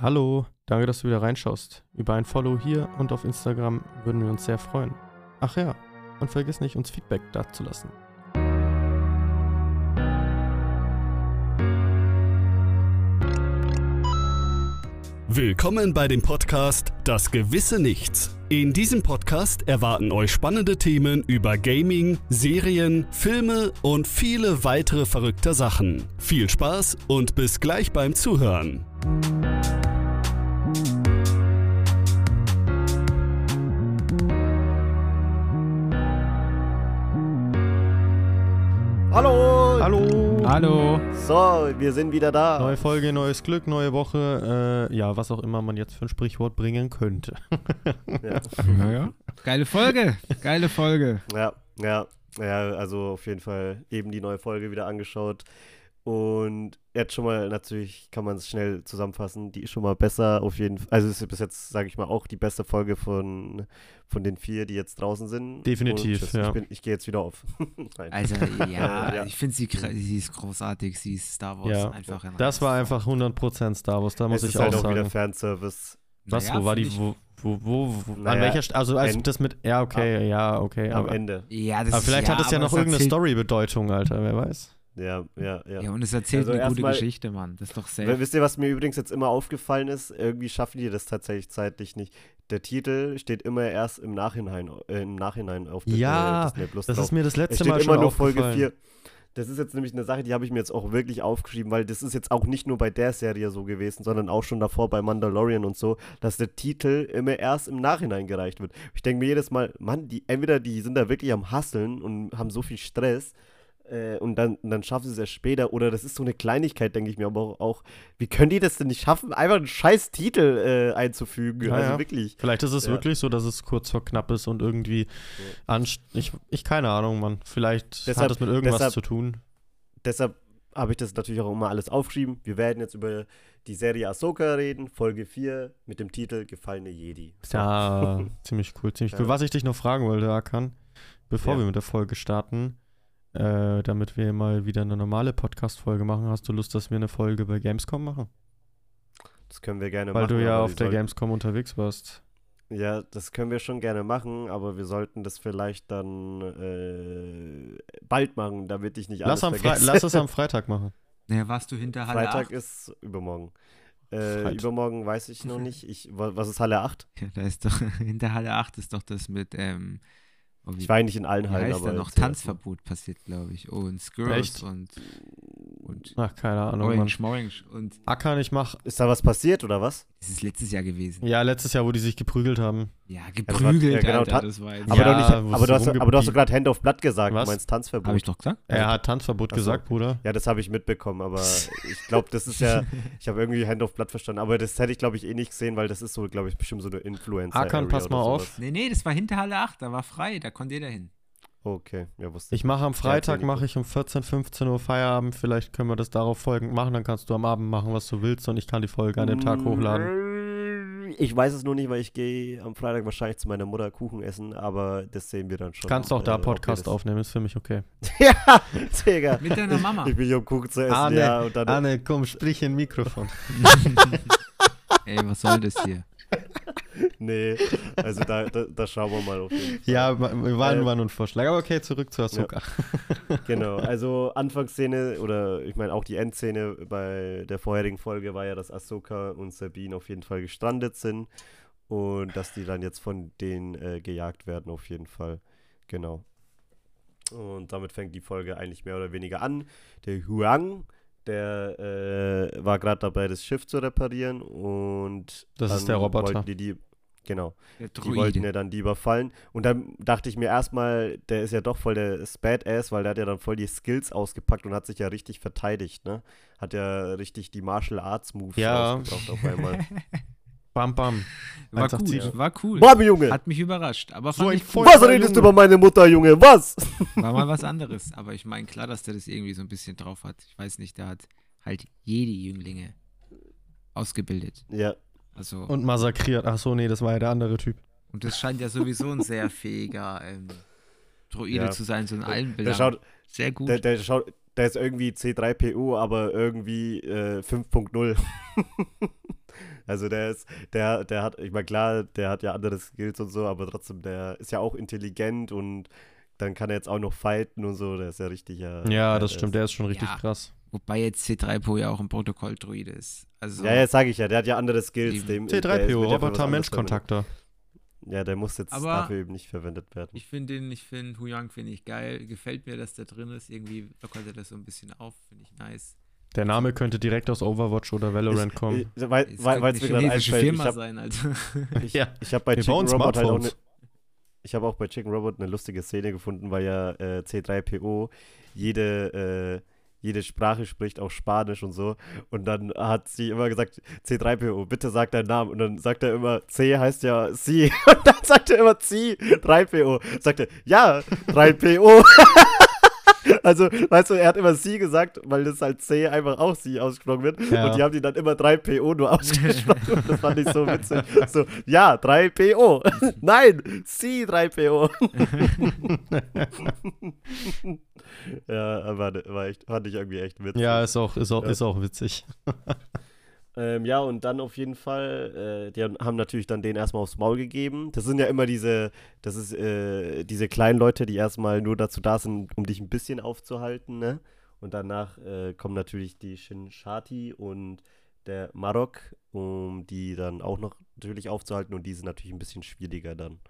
Hallo, danke, dass du wieder reinschaust. Über ein Follow hier und auf Instagram würden wir uns sehr freuen. Ach ja, und vergiss nicht, uns Feedback dazulassen. Willkommen bei dem Podcast Das gewisse Nichts. In diesem Podcast erwarten euch spannende Themen über Gaming, Serien, Filme und viele weitere verrückte Sachen. Viel Spaß und bis gleich beim Zuhören. Hallo! Hallo! Hallo. So, wir sind wieder da. Neue Folge, neues Glück, neue Woche. Äh, ja, was auch immer man jetzt für ein Sprichwort bringen könnte. Ja, Ja, ja. Geile Folge. Geile Folge. ja, ja, ja, also auf jeden Fall eben die neue Folge wieder angeschaut. Und jetzt schon mal, natürlich kann man es schnell zusammenfassen, die ist schon mal besser auf jeden Fall. Also es ist bis jetzt, sage ich mal, auch die beste Folge von, von den vier, die jetzt draußen sind. Definitiv, tschüss, ja. Ich, bin- ich gehe jetzt wieder auf. Also, ja, Ja. ich finde sie, sie ist großartig. Sie ist Star Wars Ja, einfach ein Das war einfach 100% Star Wars, da muss es ich ist halt auch auch wieder. Fanservice. Was, Naja, wo war die, wo, wo, wo, wo an Naja, welcher, St also als das mit, ja, okay, ja, okay, Am aber, Ende. Ja, das aber vielleicht ja, hat es ja noch irgendeine Story-Bedeutung, Alter, wer weiß. Ja, ja, ja. Ja, und es erzählt Also eine gute erstmal- Geschichte, Mann. Das ist doch safe. Wisst ihr, was mir übrigens jetzt immer aufgefallen ist? Irgendwie schaffen die das tatsächlich zeitlich nicht. Der Titel steht immer erst im Nachhinein, äh, im Nachhinein auf Dis- Ja, äh, Disney Plus Das drauf. ist mir das letzte Mal immer schon nur Folge aufgefallen. 4. Das ist jetzt nämlich eine Sache, die habe ich mir jetzt auch wirklich aufgeschrieben, weil das ist jetzt auch nicht nur bei der Serie so gewesen, sondern auch schon davor bei Mandalorian und so, dass der Titel immer erst im Nachhinein gereicht wird. Ich denke mir jedes Mal, Mann, die entweder die sind da wirklich am Hasseln und haben so viel Stress äh, und dann, dann schaffen sie es erst später oder das ist so eine Kleinigkeit, denke ich mir, aber auch, wie können die das denn nicht schaffen, einfach einen scheiß Titel äh, einzufügen? Ja, also ja. wirklich. Vielleicht ist es Ja. wirklich so, dass es kurz vor knapp ist und irgendwie anst ich, ich keine Ahnung, Mann. Vielleicht hat Deshalb- es mit irgendwas deshalb- zu tun. Deshalb habe ich das natürlich auch immer alles aufgeschrieben. Wir werden jetzt über die Serie Ahsoka reden, Folge 4 mit dem Titel Gefallene Jedi. So. Ja, ziemlich cool, ziemlich cool. Ja. Was ich dich noch fragen wollte, Akan, bevor Ja. wir mit der Folge starten, äh, damit wir mal wieder eine normale Podcast-Folge machen, hast du Lust, dass wir eine Folge bei Gamescom machen? Das können wir gerne Weil machen. du ja auf der sollten- Gamescom unterwegs warst. Ja, das können wir schon gerne machen, aber wir sollten das vielleicht dann äh, bald machen, damit ich nicht Lass, alles vergesse. lass es am Freitag machen. Naja, warst du hinter Halle Freitag 8? ist übermorgen. Äh, übermorgen weiß ich noch nicht. Ich, wa- was ist Halle 8? Ja, da ist doch, hinter Halle 8 ist doch das mit, ähm, oh, wie, Ich war ja nicht in allen Hallen, heißt aber noch? Tanzverbot passiert, glaube ich. Und Skirls Echt? und, und Ach, keine Ahnung, Mann. Orange. Und Akan, ich mach. Ist da was passiert oder was? das ist letztes Jahr gewesen. Ja, letztes Jahr, wo die sich geprügelt haben. Ja, geprügelt, ja, genau, Alter, das war jetzt. Aber, Ja, doch nicht, es aber, du hast, so aber du hast doch gerade Hand auf Blatt gesagt. Was? Du meinst Tanzverbot. Habe ich doch gesagt? Er hat Tanzverbot so. gesagt, Bruder. Ja, das habe ich mitbekommen, aber ich glaube, das ist ja, ich habe irgendwie Hand auf Blatt verstanden, aber das hätte ich, glaube ich, eh nicht gesehen, weil das ist so, glaube ich, bestimmt so eine influencer Hakan, pass mal auf. Nee, nee, das war hinter Halle 8, da war frei, da konnte jeder hin. Okay, ja, wusste ich. Ich mache am Freitag, mache ich um 14, 15 Uhr Feierabend. Vielleicht können wir das darauf folgend machen. Dann kannst du am Abend machen, was du willst und ich kann die Folge an dem Tag hochladen. Ich weiß es nur nicht, weil ich gehe am Freitag wahrscheinlich zu meiner Mutter Kuchen essen, aber das sehen wir dann schon. Kannst auch da äh, Podcast das- aufnehmen, ist für mich okay. ja, Digga. Mit deiner Mama. Ich bin hier um Kuchen zu essen, Arne, ja, und dann. Anne, komm, sprich in Mikrofon. Ey, was soll das hier? Nee, also da, da, da schauen wir mal auf jeden Fall. Ja, wa- wir waren, Äh, war nur ein Vorschlag. Aber okay, zurück zu Ahsoka. Genau, also Anfangsszene oder ich meine auch die Endszene bei der vorherigen Folge war ja, dass Ahsoka und Sabine auf jeden Fall gestrandet sind und dass die dann jetzt von denen äh, gejagt werden auf jeden Fall. Genau. Und damit fängt die Folge eigentlich mehr oder weniger an. Der Huang, der äh, war gerade dabei, das Schiff zu reparieren und Das ist dann der Roboter. wollten Die, die, genau. Der Die wollten ja dann die überfallen. Und dann dachte ich mir erstmal, der ist ja doch voll der Badass, weil der hat ja dann voll die Skills ausgepackt und hat sich ja richtig verteidigt, ne? Hat ja richtig die Martial Arts Moves Ja. ausgebracht auf einmal. Bam, bam. War 187. cool, war cool. Bam, Junge! Hat mich überrascht, aber So ich Voll- cool. Was redest du über meine Mutter, Junge? Was? War mal was anderes. Aber ich meine, klar, dass der das irgendwie so ein bisschen drauf hat. Ich weiß nicht, der hat halt Jedi-Jünglinge ausgebildet. Ja, Also, und, Und massakriert. Ach so, nee, das war ja der andere Typ. das scheint ja sowieso ein sehr fähiger ähm, Droide Ja. zu sein, so in allen der Bildern. schaut, sehr gut. der, der schaut, der ist irgendwie C3PO, aber irgendwie äh, 5.0. Also der ist, der, der hat, ich meine, klar, der hat ja andere Skills und so, aber trotzdem, der ist ja auch intelligent und dann kann er jetzt auch noch fighten und so, der ist ja richtig. Ja, Ja, das stimmt, ist- der ist schon richtig Ja. krass. Wobei jetzt C3PO ja auch ein Protokolldruide ist. Also, Ja, jetzt sage ich ja, der hat ja andere Skills. Dem, der ist- wird T3PO, ja für was anderes Roboter-Mensch-Kontakter. verwendet. Ja, der muss jetzt Aber- dafür eben nicht verwendet werden. ich finde den, ich finde Huyang finde ich geil. Gefällt mir, dass der drin ist. Irgendwie lockert er das so ein bisschen auf. Finde ich nice. Der Name könnte direkt aus Overwatch oder Valorant Ich, kommen. ich, weil Es weil mir eine gerade einfällt, ich Firma habe sein, also. ich, Ja. ich hab bei Wir Chicken Robot halt auch eine, Smartphones. ich habe auch bei Chicken Robot eine lustige Szene gefunden, weil ja äh, C3PO jede, äh, jede Sprache spricht, auch Spanisch und so. Und dann hat sie immer gesagt, C3PO, bitte sag deinen Namen. Und dann sagt er immer, C heißt ja Sie. Und dann sagt er immer C, 3PO. Sagt er, ja, 3PO. Also, weißt du, er hat immer sie gesagt, weil das halt C einfach auch sie ausgesprochen wird. Ja. Und die haben die dann immer 3PO nur ausgesprochen. Und das fand ich so witzig. So, ja, 3PO. Nein, sie 3PO. ja, aber war echt, fand ich irgendwie echt witzig. Ja, ist auch, ist auch, Ja. ist auch witzig. Ähm, ja, und dann auf jeden Fall, äh, die haben- natürlich dann den erstmal aufs Maul gegeben. Das sind ja immer diese, das ist äh, diese kleinen Leute, die erstmal nur dazu da sind, um dich ein bisschen aufzuhalten, ne? Und danach äh, kommen natürlich die Shinshati und der Marok, um die dann auch noch natürlich aufzuhalten und die sind natürlich ein bisschen schwieriger dann.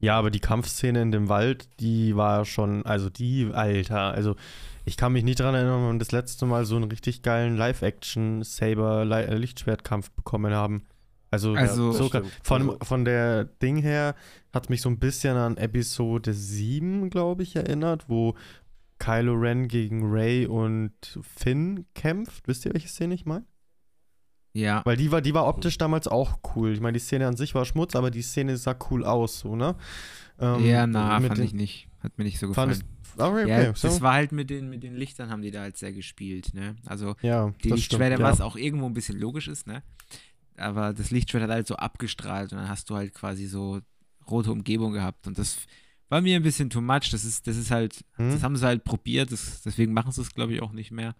Ja, aber die Kampfszene in dem Wald, die war schon, also die, Alter, also ich kann mich nicht dran erinnern, wann wir das letzte Mal so einen richtig geilen Live-Action-Saber-Lichtschwertkampf bekommen haben. Also, Also- so, Das stimmt. von, Also- von der Ding her hat mich so ein bisschen an Episode 7, glaube ich, erinnert, wo Kylo Ren gegen Rey und Finn kämpft. Wisst ihr, welche Szene ich meine? Ja. Weil die war, die war optisch damals auch cool. Ich meine, die Szene an sich war Schmutz, aber die Szene sah cool aus, so, ne? Ähm, ja, na, fand den- ich nicht. Hat mir nicht so gefallen. Fandest, okay, okay, ja, so. das war halt mit den, mit den Lichtern haben die da halt sehr gespielt, ne? Also ja, die Lichtschwerter, stimmt, was ja. auch irgendwo ein bisschen logisch ist, ne? Aber das Lichtschwert hat halt so abgestrahlt und dann hast du halt quasi so rote Umgebung gehabt und das war mir ein bisschen too much. Das ist, das ist halt, Hm? das haben sie halt probiert, das, deswegen machen sie es, glaube ich, auch nicht mehr.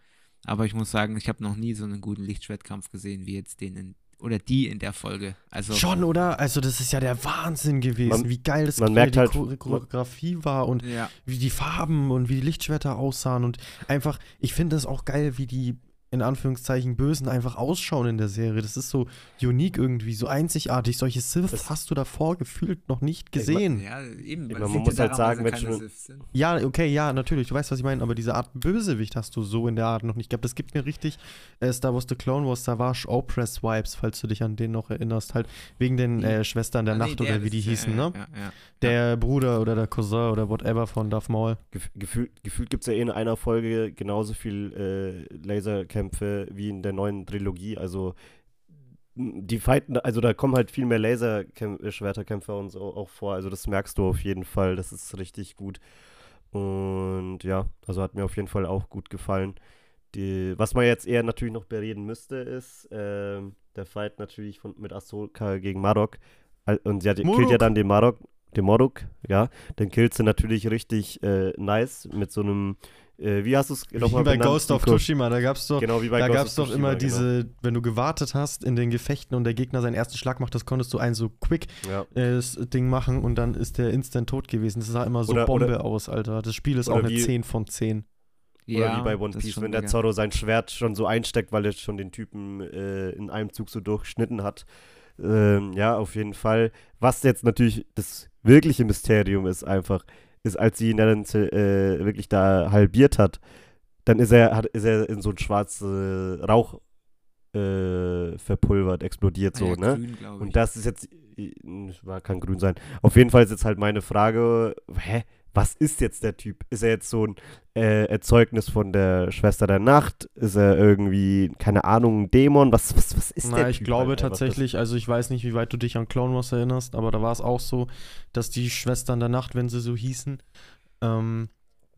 Aber ich muss sagen, ich habe noch nie so einen guten Lichtschwertkampf gesehen wie jetzt den in, oder die in der Folge. Also Schon, oder? Also, das ist ja der Wahnsinn gewesen, Man- wie geil das man wie merkt die halt- Chore- Choreografie war und ja, wie die Farben und wie die Lichtschwerter aussahen und einfach, ich finde es auch geil, wie die in Anführungszeichen Bösen einfach ausschauen in der Serie. Das ist so unique irgendwie, so einzigartig. Solche Sith Das- hast du davor gefühlt noch nicht Ich gesehen. ja, eben. Man liegt muss ja halt sagen, wenn schon- Siths sind. Ja, okay, ja, natürlich, du weißt, was ich meine, aber diese Art Bösewicht hast du so in der Art noch nicht gehabt. Das gibt mir richtig äh, Star Wars The Clone Wars Savage Opress Vibes, falls du dich an den noch erinnerst. Halt wegen den äh, Schwestern der Ah, nee, Nacht der oder wie die ja, hießen, ja, ne? Ja, ja. Der Bruder oder der Cousin oder whatever von Darth Maul. Gef gefühlt gefühlt gibt es ja eh in einer Folge genauso viel äh, Laserkämpfe wie in der neuen Trilogie. Also die fighten, also da kommen halt viel mehr Laserschwerterkämpfer und so auch vor. Also das merkst du auf jeden Fall. Das ist richtig gut. Und ja, also hat mir auf jeden Fall auch gut gefallen. Die, was man jetzt eher natürlich noch bereden müsste, ist ähm, der Fight natürlich von, mit Ahsoka gegen Marok. Und sie hat, killt ja dann den Marok, den Morok, ja. Den killt sie natürlich richtig äh, nice mit so einem, äh, wie hast du es Wie nochmal bei benannt, Ghost of? Tsushima, da gab's doch, Genau, wie bei da Ghost gab's of doch immer genau. diese, wenn du gewartet hast in den Gefechten und der Gegner seinen ersten Schlag macht, das konntest du einen so quick Ja. äh, das Ding machen und dann ist der instant tot gewesen. Das sah immer so Oder- Bombe oder- aus, Alter. Das Spiel ist auch eine wie- 10 von 10. Oder Ja, wie bei One Piece, wenn der mega. Zorro sein Schwert schon so einsteckt, weil er schon den Typen äh, in einem Zug so durchschnitten hat. Ähm, ja, auf jeden Fall. Was jetzt natürlich das wirkliche Mysterium ist einfach, ist, als sie ihn dann äh, wirklich da halbiert hat, dann ist er, hat, ist er in so ein schwarzen Rauch äh, verpulvert, explodiert so, Ah ja, ne? grün. Und das ist jetzt, war, kann grün sein. Auf jeden Fall ist jetzt halt meine Frage, hä, was ist jetzt der Typ? Ist er jetzt so ein äh, Erzeugnis von der Schwester der Nacht? Ist er irgendwie, keine Ahnung, ein Dämon? Was, was, was ist der Na, ich Typ glaube einfach? tatsächlich, also ich weiß nicht, wie weit du dich an Clone Wars erinnerst, aber da war es auch so, dass die Schwestern der Nacht, wenn sie so hießen, ähm,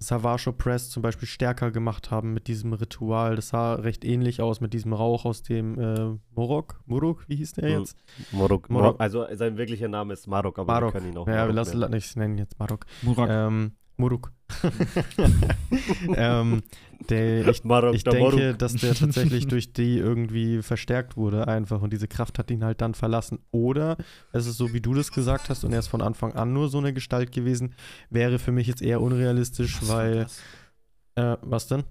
Savage Press zum Beispiel stärker gemacht haben mit diesem Ritual. Das sah recht ähnlich aus mit diesem Rauch aus dem äh, Morok. Morok, wie hieß der jetzt? Morok, Morok. Mor- also sein wirklicher Name ist Marok, aber Marok. wir können ihn auch Ja, wir lassen, nennen. la- ich nenne ihn jetzt Marok. Murak. Ähm, Muruk. ähm, der, ich, Marok, ich denke, Marok. dass der tatsächlich durch die irgendwie verstärkt wurde einfach und diese Kraft hat ihn halt dann verlassen. Oder es ist so, wie du das gesagt hast und er ist von Anfang an nur so eine Gestalt gewesen, wäre für mich jetzt eher unrealistisch, Was weil, äh, was denn?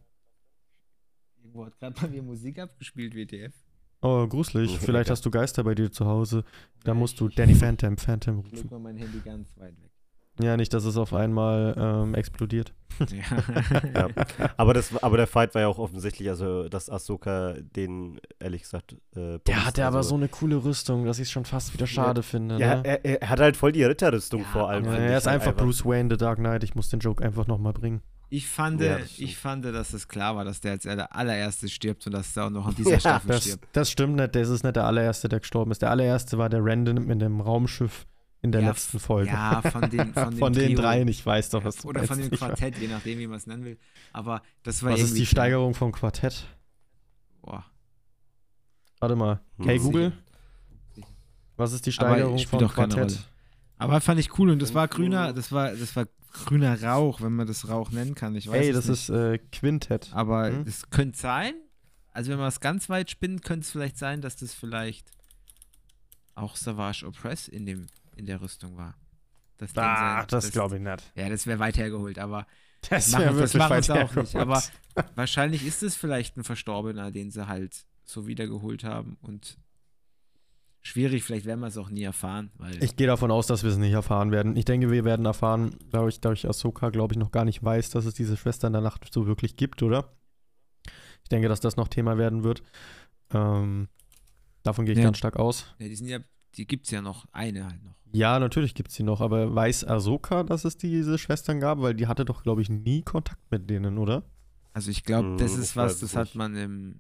Irgendwo hat gerade bei mir Musik abgespielt, WTF. Oh, gruselig. Vielleicht hast du Geister bei dir zu Hause. Da musst ich- du Danny Phantom, Phantom Ich rufen. mal mein Handy ganz weit weg. Ja, nicht, dass es auf einmal ähm, explodiert. Ja. Ja. Aber, das, aber der Fight war ja auch offensichtlich, also dass Ahsoka den, ehrlich gesagt, äh, Der hatte aber also, so eine coole Rüstung, dass ich es schon fast wieder schade finde. Ja, ne? er, er hat halt voll die Ritterrüstung Ja, vor allem. Ja, er ist halt einfach Bruce Wayne, The Dark Knight. Ich muss den Joke einfach nochmal bringen. Ich fand, Ja, stimmt. ich fand, dass es klar war, dass der als aller- allererstes stirbt und dass er auch noch in dieser Ja, Staffel Das, stirbt. das stimmt nicht. Das ist nicht der allererste, der gestorben ist. Der allererste war der Random mit dem Raumschiff in der Ja, letzten Folge. Ja, von den, von Von den dreien, ich weiß doch, was du Oder von dem Quartett, je nachdem, wie man es nennen will. Aber das war Was ist die. Steigerung vom Quartett? Boah. Warte mal. Hm. Hey. Google, was ist die Steigerung vom Quartett? Aber fand ich cool und das war grüner, das war, das war grüner Rauch, wenn man das Rauch nennen kann. Ich weiß Hey, es das nicht. ist äh, Quintett. Aber Hm? es könnte sein, also wenn man es ganz weit spinnt, könnte es vielleicht sein, dass das vielleicht auch Savage Opress in, dem, in der Rüstung war. Das, Ah, sein- das glaube ich nicht. Ja, das wäre weit hergeholt, aber Das machen, wäre das wirklich machen weit sie auch nicht. hergeholt. Aber wahrscheinlich ist es vielleicht ein Verstorbener, den sie halt so wiedergeholt haben und schwierig, vielleicht werden wir es auch nie erfahren, weil Ich gehe davon aus, dass wir es nicht erfahren werden. Ich denke, wir werden erfahren, dadurch, dadurch Ahsoka, glaube ich, noch gar nicht weiß, dass es diese Schwester in der Nacht so wirklich gibt, oder? Ich denke, dass das noch Thema werden wird. Ähm, davon gehe ich Ja. ganz stark aus. ja, die sind ja, die gibt es ja noch, eine halt noch. Ja, natürlich gibt es die noch, aber weiß Ahsoka, dass es diese Schwestern gab? Weil die hatte doch, glaube ich, nie Kontakt mit denen, oder? Also ich glaube, Hm, das ich ist was, das hat man im,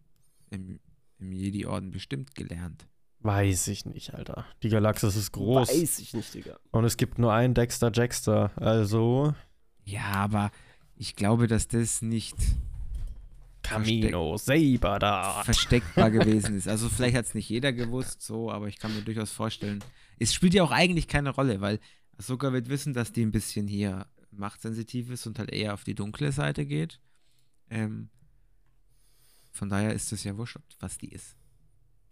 im, im Jedi-Orden bestimmt gelernt. Weiß ich nicht, Alter. Die Galaxis ist groß. Weiß ich nicht, Digga. Und es gibt nur einen Dexter Jackster. Also. Ja, aber ich glaube, dass das nicht Camino Saber da. versteckbar gewesen ist. Also vielleicht hat es nicht jeder gewusst, so, aber ich kann mir durchaus vorstellen. Es spielt ja auch eigentlich keine Rolle, weil Ahsoka wird wissen, dass die ein bisschen hier machtsensitiv ist und halt eher auf die dunkle Seite geht. Ähm, von daher ist es ja wurscht, was die ist.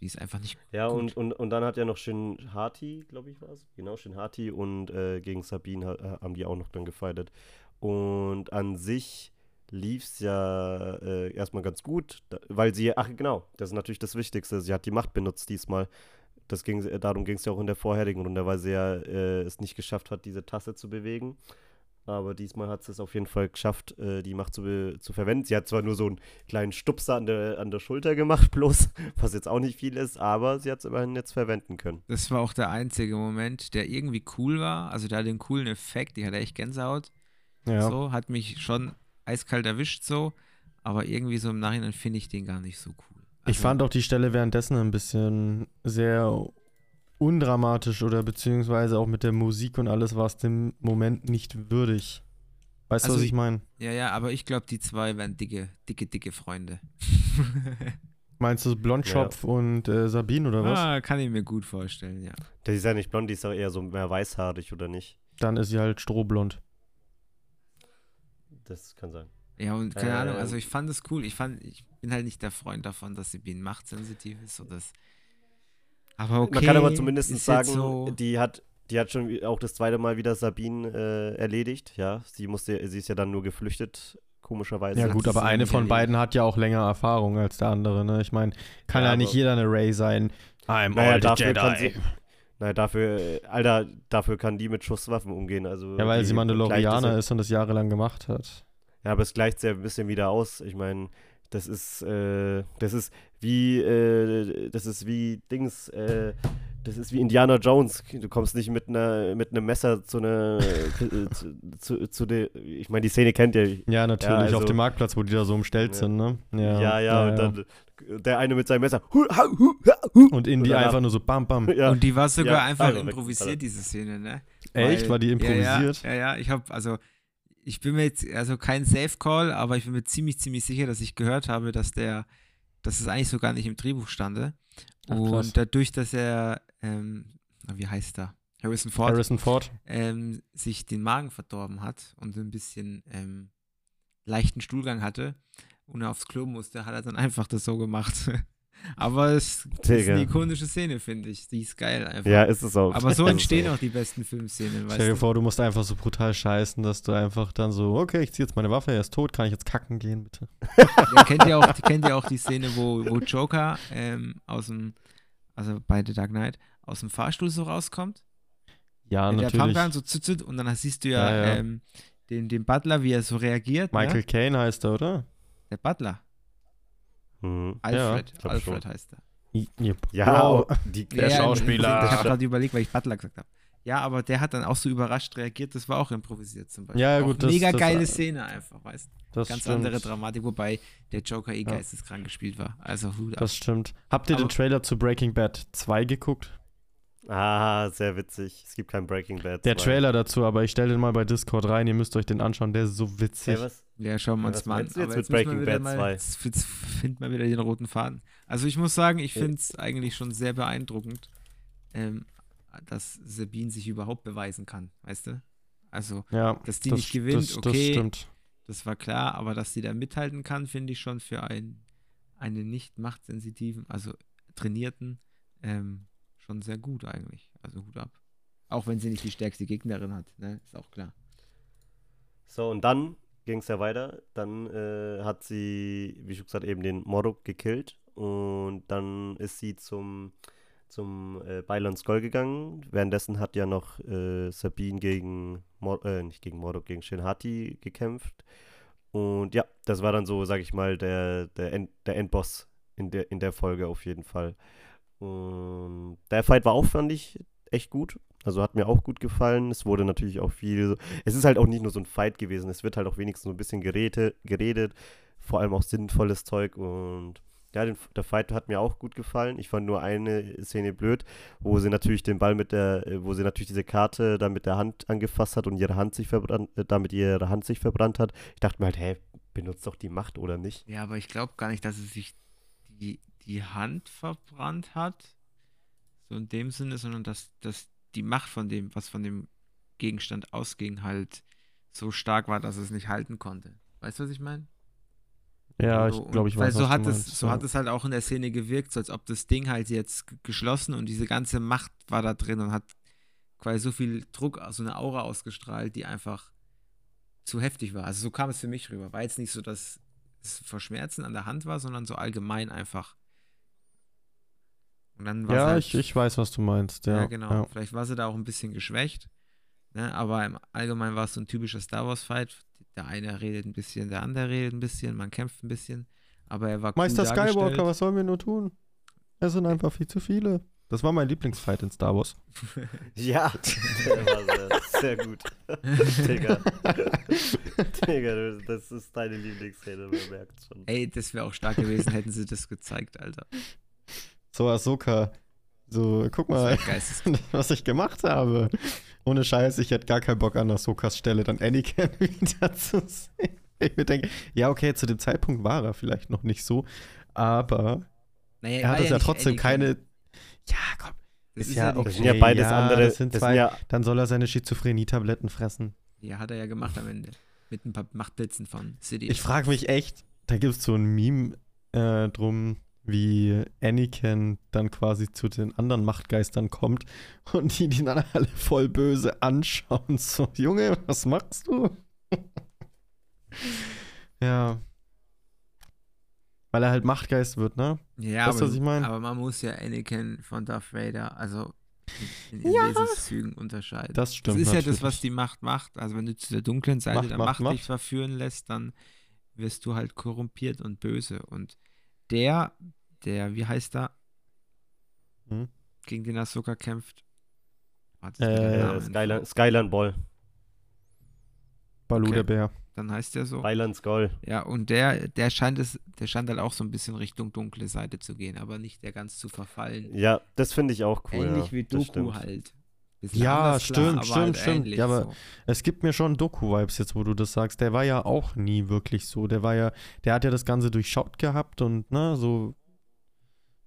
Die ist einfach nicht Ja, gut. und, und, und dann hat ja noch Shin Hati, glaube ich, war es. Genau, Shin Hati und äh, gegen Sabine ha- haben die auch noch dann gefightet. Und an sich lief es ja äh, erstmal ganz gut, da, weil sie, ach genau, das ist natürlich das Wichtigste, sie hat die Macht benutzt diesmal. Das ging, darum ging es ja auch in der vorherigen Runde, weil sie ja äh, es nicht geschafft hat, diese Tasse zu bewegen. Aber diesmal hat sie es auf jeden Fall geschafft, äh, die Macht zu, zu verwenden. Sie hat zwar nur so einen kleinen Stupser an der, an der Schulter gemacht, bloß, was jetzt auch nicht viel ist, aber sie hat es immerhin jetzt verwenden können. Das war auch der einzige Moment, der irgendwie cool war. Also der hat den coolen Effekt, die hatte echt Gänsehaut. Ja. So, hat mich schon eiskalt erwischt so, aber irgendwie so im Nachhinein finde ich den gar nicht so cool. Ich Also, fand auch die Stelle währenddessen ein bisschen sehr undramatisch oder beziehungsweise auch mit der Musik und alles war es dem Moment nicht würdig. Weißt du, Also was ich meine? Ja, ja, aber ich glaube, die zwei wären dicke, dicke, dicke Freunde. Meinst du Blondschopf und äh, Sabine oder was? ah, kann ich mir gut vorstellen, ja. Die ist ja nicht blond, die ist auch eher so mehr weißhaarig, oder nicht? Dann ist sie halt strohblond. Das kann sein. Ja, und keine Ahnung, Ähm. also ich fand es cool. Ich fand, ich bin halt nicht der Freund davon, dass sie bien machtsensitiv ist oder das. Aber okay. Man kann aber zumindest sagen, so, die hat die hat schon auch das zweite Mal wieder Sabine äh, erledigt, ja. Sie musste, sie ist ja dann nur geflüchtet, komischerweise. Ja gut, aber eine von erledigt. nicht hat ja auch länger Erfahrung als der andere, ne? Ich meine, kann ja, Ja, nicht jeder eine Ray sein. I'm Naja, all the kann Jedi. sie- Naja, dafür, äh, Alter, dafür kann die mit Schusswaffen umgehen. Also Ja, weil sie Mandalorianer ist und das jahrelang gemacht hat. Ja, aber es gleicht ja ein bisschen wieder aus. Ich meine, das ist, äh, das ist wie, äh, das ist wie Dings, äh, das ist wie Indiana Jones. Du kommst nicht mit einer, mit einem Messer zu einer, äh, zu, zu, zu der, ich meine, die Szene kennt ihr. Ja, natürlich, Ja, also- auf dem Marktplatz, wo die da so umstellt Ja. sind, ne? Ja, ja, und dann der eine mit seinem Messer. Und danach- einfach nur so bam, bam. Ja. Und die war sogar Ja, einfach also, improvisiert, also- diese Szene, ne? Echt? Weil- War die improvisiert? Ja, ja, ja, ich habe, also, ich bin mir jetzt, also kein Safe-Call, aber ich bin mir ziemlich, ziemlich sicher, dass ich gehört habe, dass der, dass es eigentlich so gar nicht im Drehbuch stande. Ach. Und dadurch, dass er, ähm, wie heißt er? Harrison Ford, Harrison Ford. ähm, sich den Magen verdorben hat und ein bisschen ähm, leichten Stuhlgang hatte und er aufs Klo musste, hat er dann einfach das so gemacht. Aber es ist Digga. eine ikonische Szene, finde ich. Die ist geil einfach. Ja, ist es auch. Aber so Ist entstehen auch. auch die besten Filmszenen, Stell dir du? vor, du musst einfach so brutal scheißen, dass du einfach dann so, okay, ich zieh jetzt meine Waffe, er ist tot, kann ich jetzt kacken gehen, bitte? Ja, kennt, ihr auch, kennt ihr auch die Szene, wo, wo Joker ähm, aus dem, also bei The Dark Knight, aus dem Fahrstuhl so rauskommt? Ja, der natürlich. Pumpgun so zützelt und dann siehst du ja, Ja, ja. Ähm, den, den Butler, wie er so reagiert. Michael Ne? Caine heißt er, oder? Der Butler. Mhm. Alfred. glaub Alfred schon. heißt er. Ja, Ja, wow. oh, die Der Schauspieler. Ich habe gerade überlegt, weil ich Butler gesagt habe. Ja, aber der hat dann auch so überrascht reagiert, das war auch improvisiert zum Beispiel. Ja, gut, das- Mega das- geile Szene einfach, weißt du? Das Ganz stimmt. andere Dramatik, wobei der Joker eh Ja. geisteskrank gespielt war. Also Hut ab. Das stimmt. Habt ihr den Aber- Trailer zu Breaking Bad 2 geguckt? Ah, sehr witzig. Es gibt kein Breaking Bad. Der 2. Trailer dazu, aber ich stelle den mal bei Discord rein, ihr müsst euch den anschauen, der ist so witzig. Hey, was? Ja, schauen wir Ja, uns was mal an. jetzt Aber mit Breaking wieder Bad mal, 2? Jetzt, jetzt finden wir wieder den roten Faden. Also ich muss sagen, ich Ja. finde es eigentlich schon sehr beeindruckend, ähm, dass Sabine sich überhaupt beweisen kann, weißt du? Also, Ja, dass die das, nicht gewinnt, das, okay, Das stimmt. das war klar, aber dass sie da mithalten kann, finde ich schon für einen, einen nicht machtsensitiven, also trainierten, ähm, schon sehr gut eigentlich. Also Hut ab. Auch wenn sie nicht die stärkste Gegnerin hat, ne? Ist auch klar. So, und dann ging es ja weiter. Dann äh, hat sie, wie schon gesagt, eben den Morok gekillt. Und dann ist sie zum, zum äh, Bylon Skull gegangen. Währenddessen hat ja noch äh, Sabine gegen, Mor äh, nicht gegen Morok, gegen Shinhati gekämpft. Und ja, das war dann so, sag ich mal, der, der, End, der Endboss in der, in der Folge auf jeden Fall. Und der Fight war auch, fand ich, echt gut. Also hat mir auch gut gefallen. Es wurde natürlich auch viel. Es ist halt auch nicht nur so ein Fight gewesen. Es wird halt auch wenigstens so ein bisschen gerede, geredet. Vor allem auch sinnvolles Zeug. Und ja, den, der Fight hat mir auch gut gefallen. Ich fand nur eine Szene blöd, wo sie natürlich den Ball mit der, äh, wo sie natürlich diese Karte da mit der Hand angefasst hat und ihre Hand sich verbrannt, äh, damit ihre Hand sich verbrannt hat. Ich dachte mir halt, hä, benutzt doch die Macht oder nicht? Ja, aber ich glaube gar nicht, dass es sich die, die Hand verbrannt hat. So in dem Sinne, sondern dass, dass die Macht von dem, was von dem Gegenstand ausging, halt so stark war, dass es nicht halten konnte. Weißt du, was ich meine? Ja, So, ich glaube, ich Weil weiß, so was hat es, so ja. hat es halt auch in der Szene gewirkt, so als ob das Ding halt jetzt geschlossen und diese ganze Macht war da drin und hat quasi so viel Druck, so eine Aura ausgestrahlt, die einfach zu heftig war. Also so kam es für mich rüber. War jetzt nicht so, dass es vor Schmerzen an der Hand war, sondern so allgemein einfach. Und dann war Ja, halt, ich, ich weiß, was du meinst. Ja, ja, genau. Ja. Vielleicht war sie da auch ein bisschen geschwächt. Ne? Aber im Allgemeinen war es so ein typischer Star Wars-Fight. Der eine redet ein bisschen, der andere redet ein bisschen, man kämpft ein bisschen. Aber er war cool Meister dargestellt. Skywalker, was sollen wir nur tun? Es sind einfach viel zu viele. Das war mein Lieblingsfight in Star Wars. Ja, der war sehr, sehr gut. Digga. Digga, das ist deine Lieblingsszene, man merkt schon. Ey, das wäre auch stark gewesen, hätten sie das gezeigt, Alter. So, Ahsoka. So, guck mal, was ich gemacht habe. Ohne Scheiß, ich hätte gar keinen Bock an Ahsokas Stelle, dann Anakin wieder zu sehen. Ich mir denke, ja, okay, zu dem Zeitpunkt war er vielleicht noch nicht so, aber naja, er hat es ja nicht trotzdem Anakin. keine. Ja, komm, Das ist ist ja ja, nicht- Das okay. sind ja beides ja, andere. das sind das zwei- sind ja, dann soll er seine Schizophrenie-Tabletten fressen. Ja, hat er ja gemacht am Ende. Mit ein paar Machtblitzen von City. Ich frage mich echt, da gibt es so ein Meme äh, drum, wie Anakin dann quasi zu den anderen Machtgeistern kommt und die die dann alle voll böse anschauen. So, Junge, was machst du? ja. Weil er halt Machtgeist wird, ne? Ja, Weißt du, aber, was ich mein? aber man muss ja Anakin von Darth Vader, also in, in Ja. Wesenszügen unterscheiden. Das Das stimmt. ist ja das, natürlich. was die Macht macht. Also wenn du zu der dunklen Seite Macht, der Macht, Macht, dich verführen lässt, dann wirst du halt korrumpiert und böse. Und der, der, wie heißt er, Hm? gegen den Ahsoka kämpft? Warte, Äh, Skyline, Skyline Ball. Balu okay. der Bär. Dann heißt der so. Skyline Skull. Ja, und der, der scheint es, der scheint halt auch so ein bisschen Richtung dunkle Seite zu gehen, aber nicht der ganz zu verfallen. Ja, das finde ich auch cool. Ähnlich ja. wie Doku halt. Bisschen Ja, stimmt, aber stimmt, halt stimmt. Ja, aber- so. Es gibt mir schon Doku-Vibes jetzt, wo du das sagst. Der war ja auch nie wirklich so. Der war ja, der hat ja das Ganze durchschaut gehabt und, ne, so.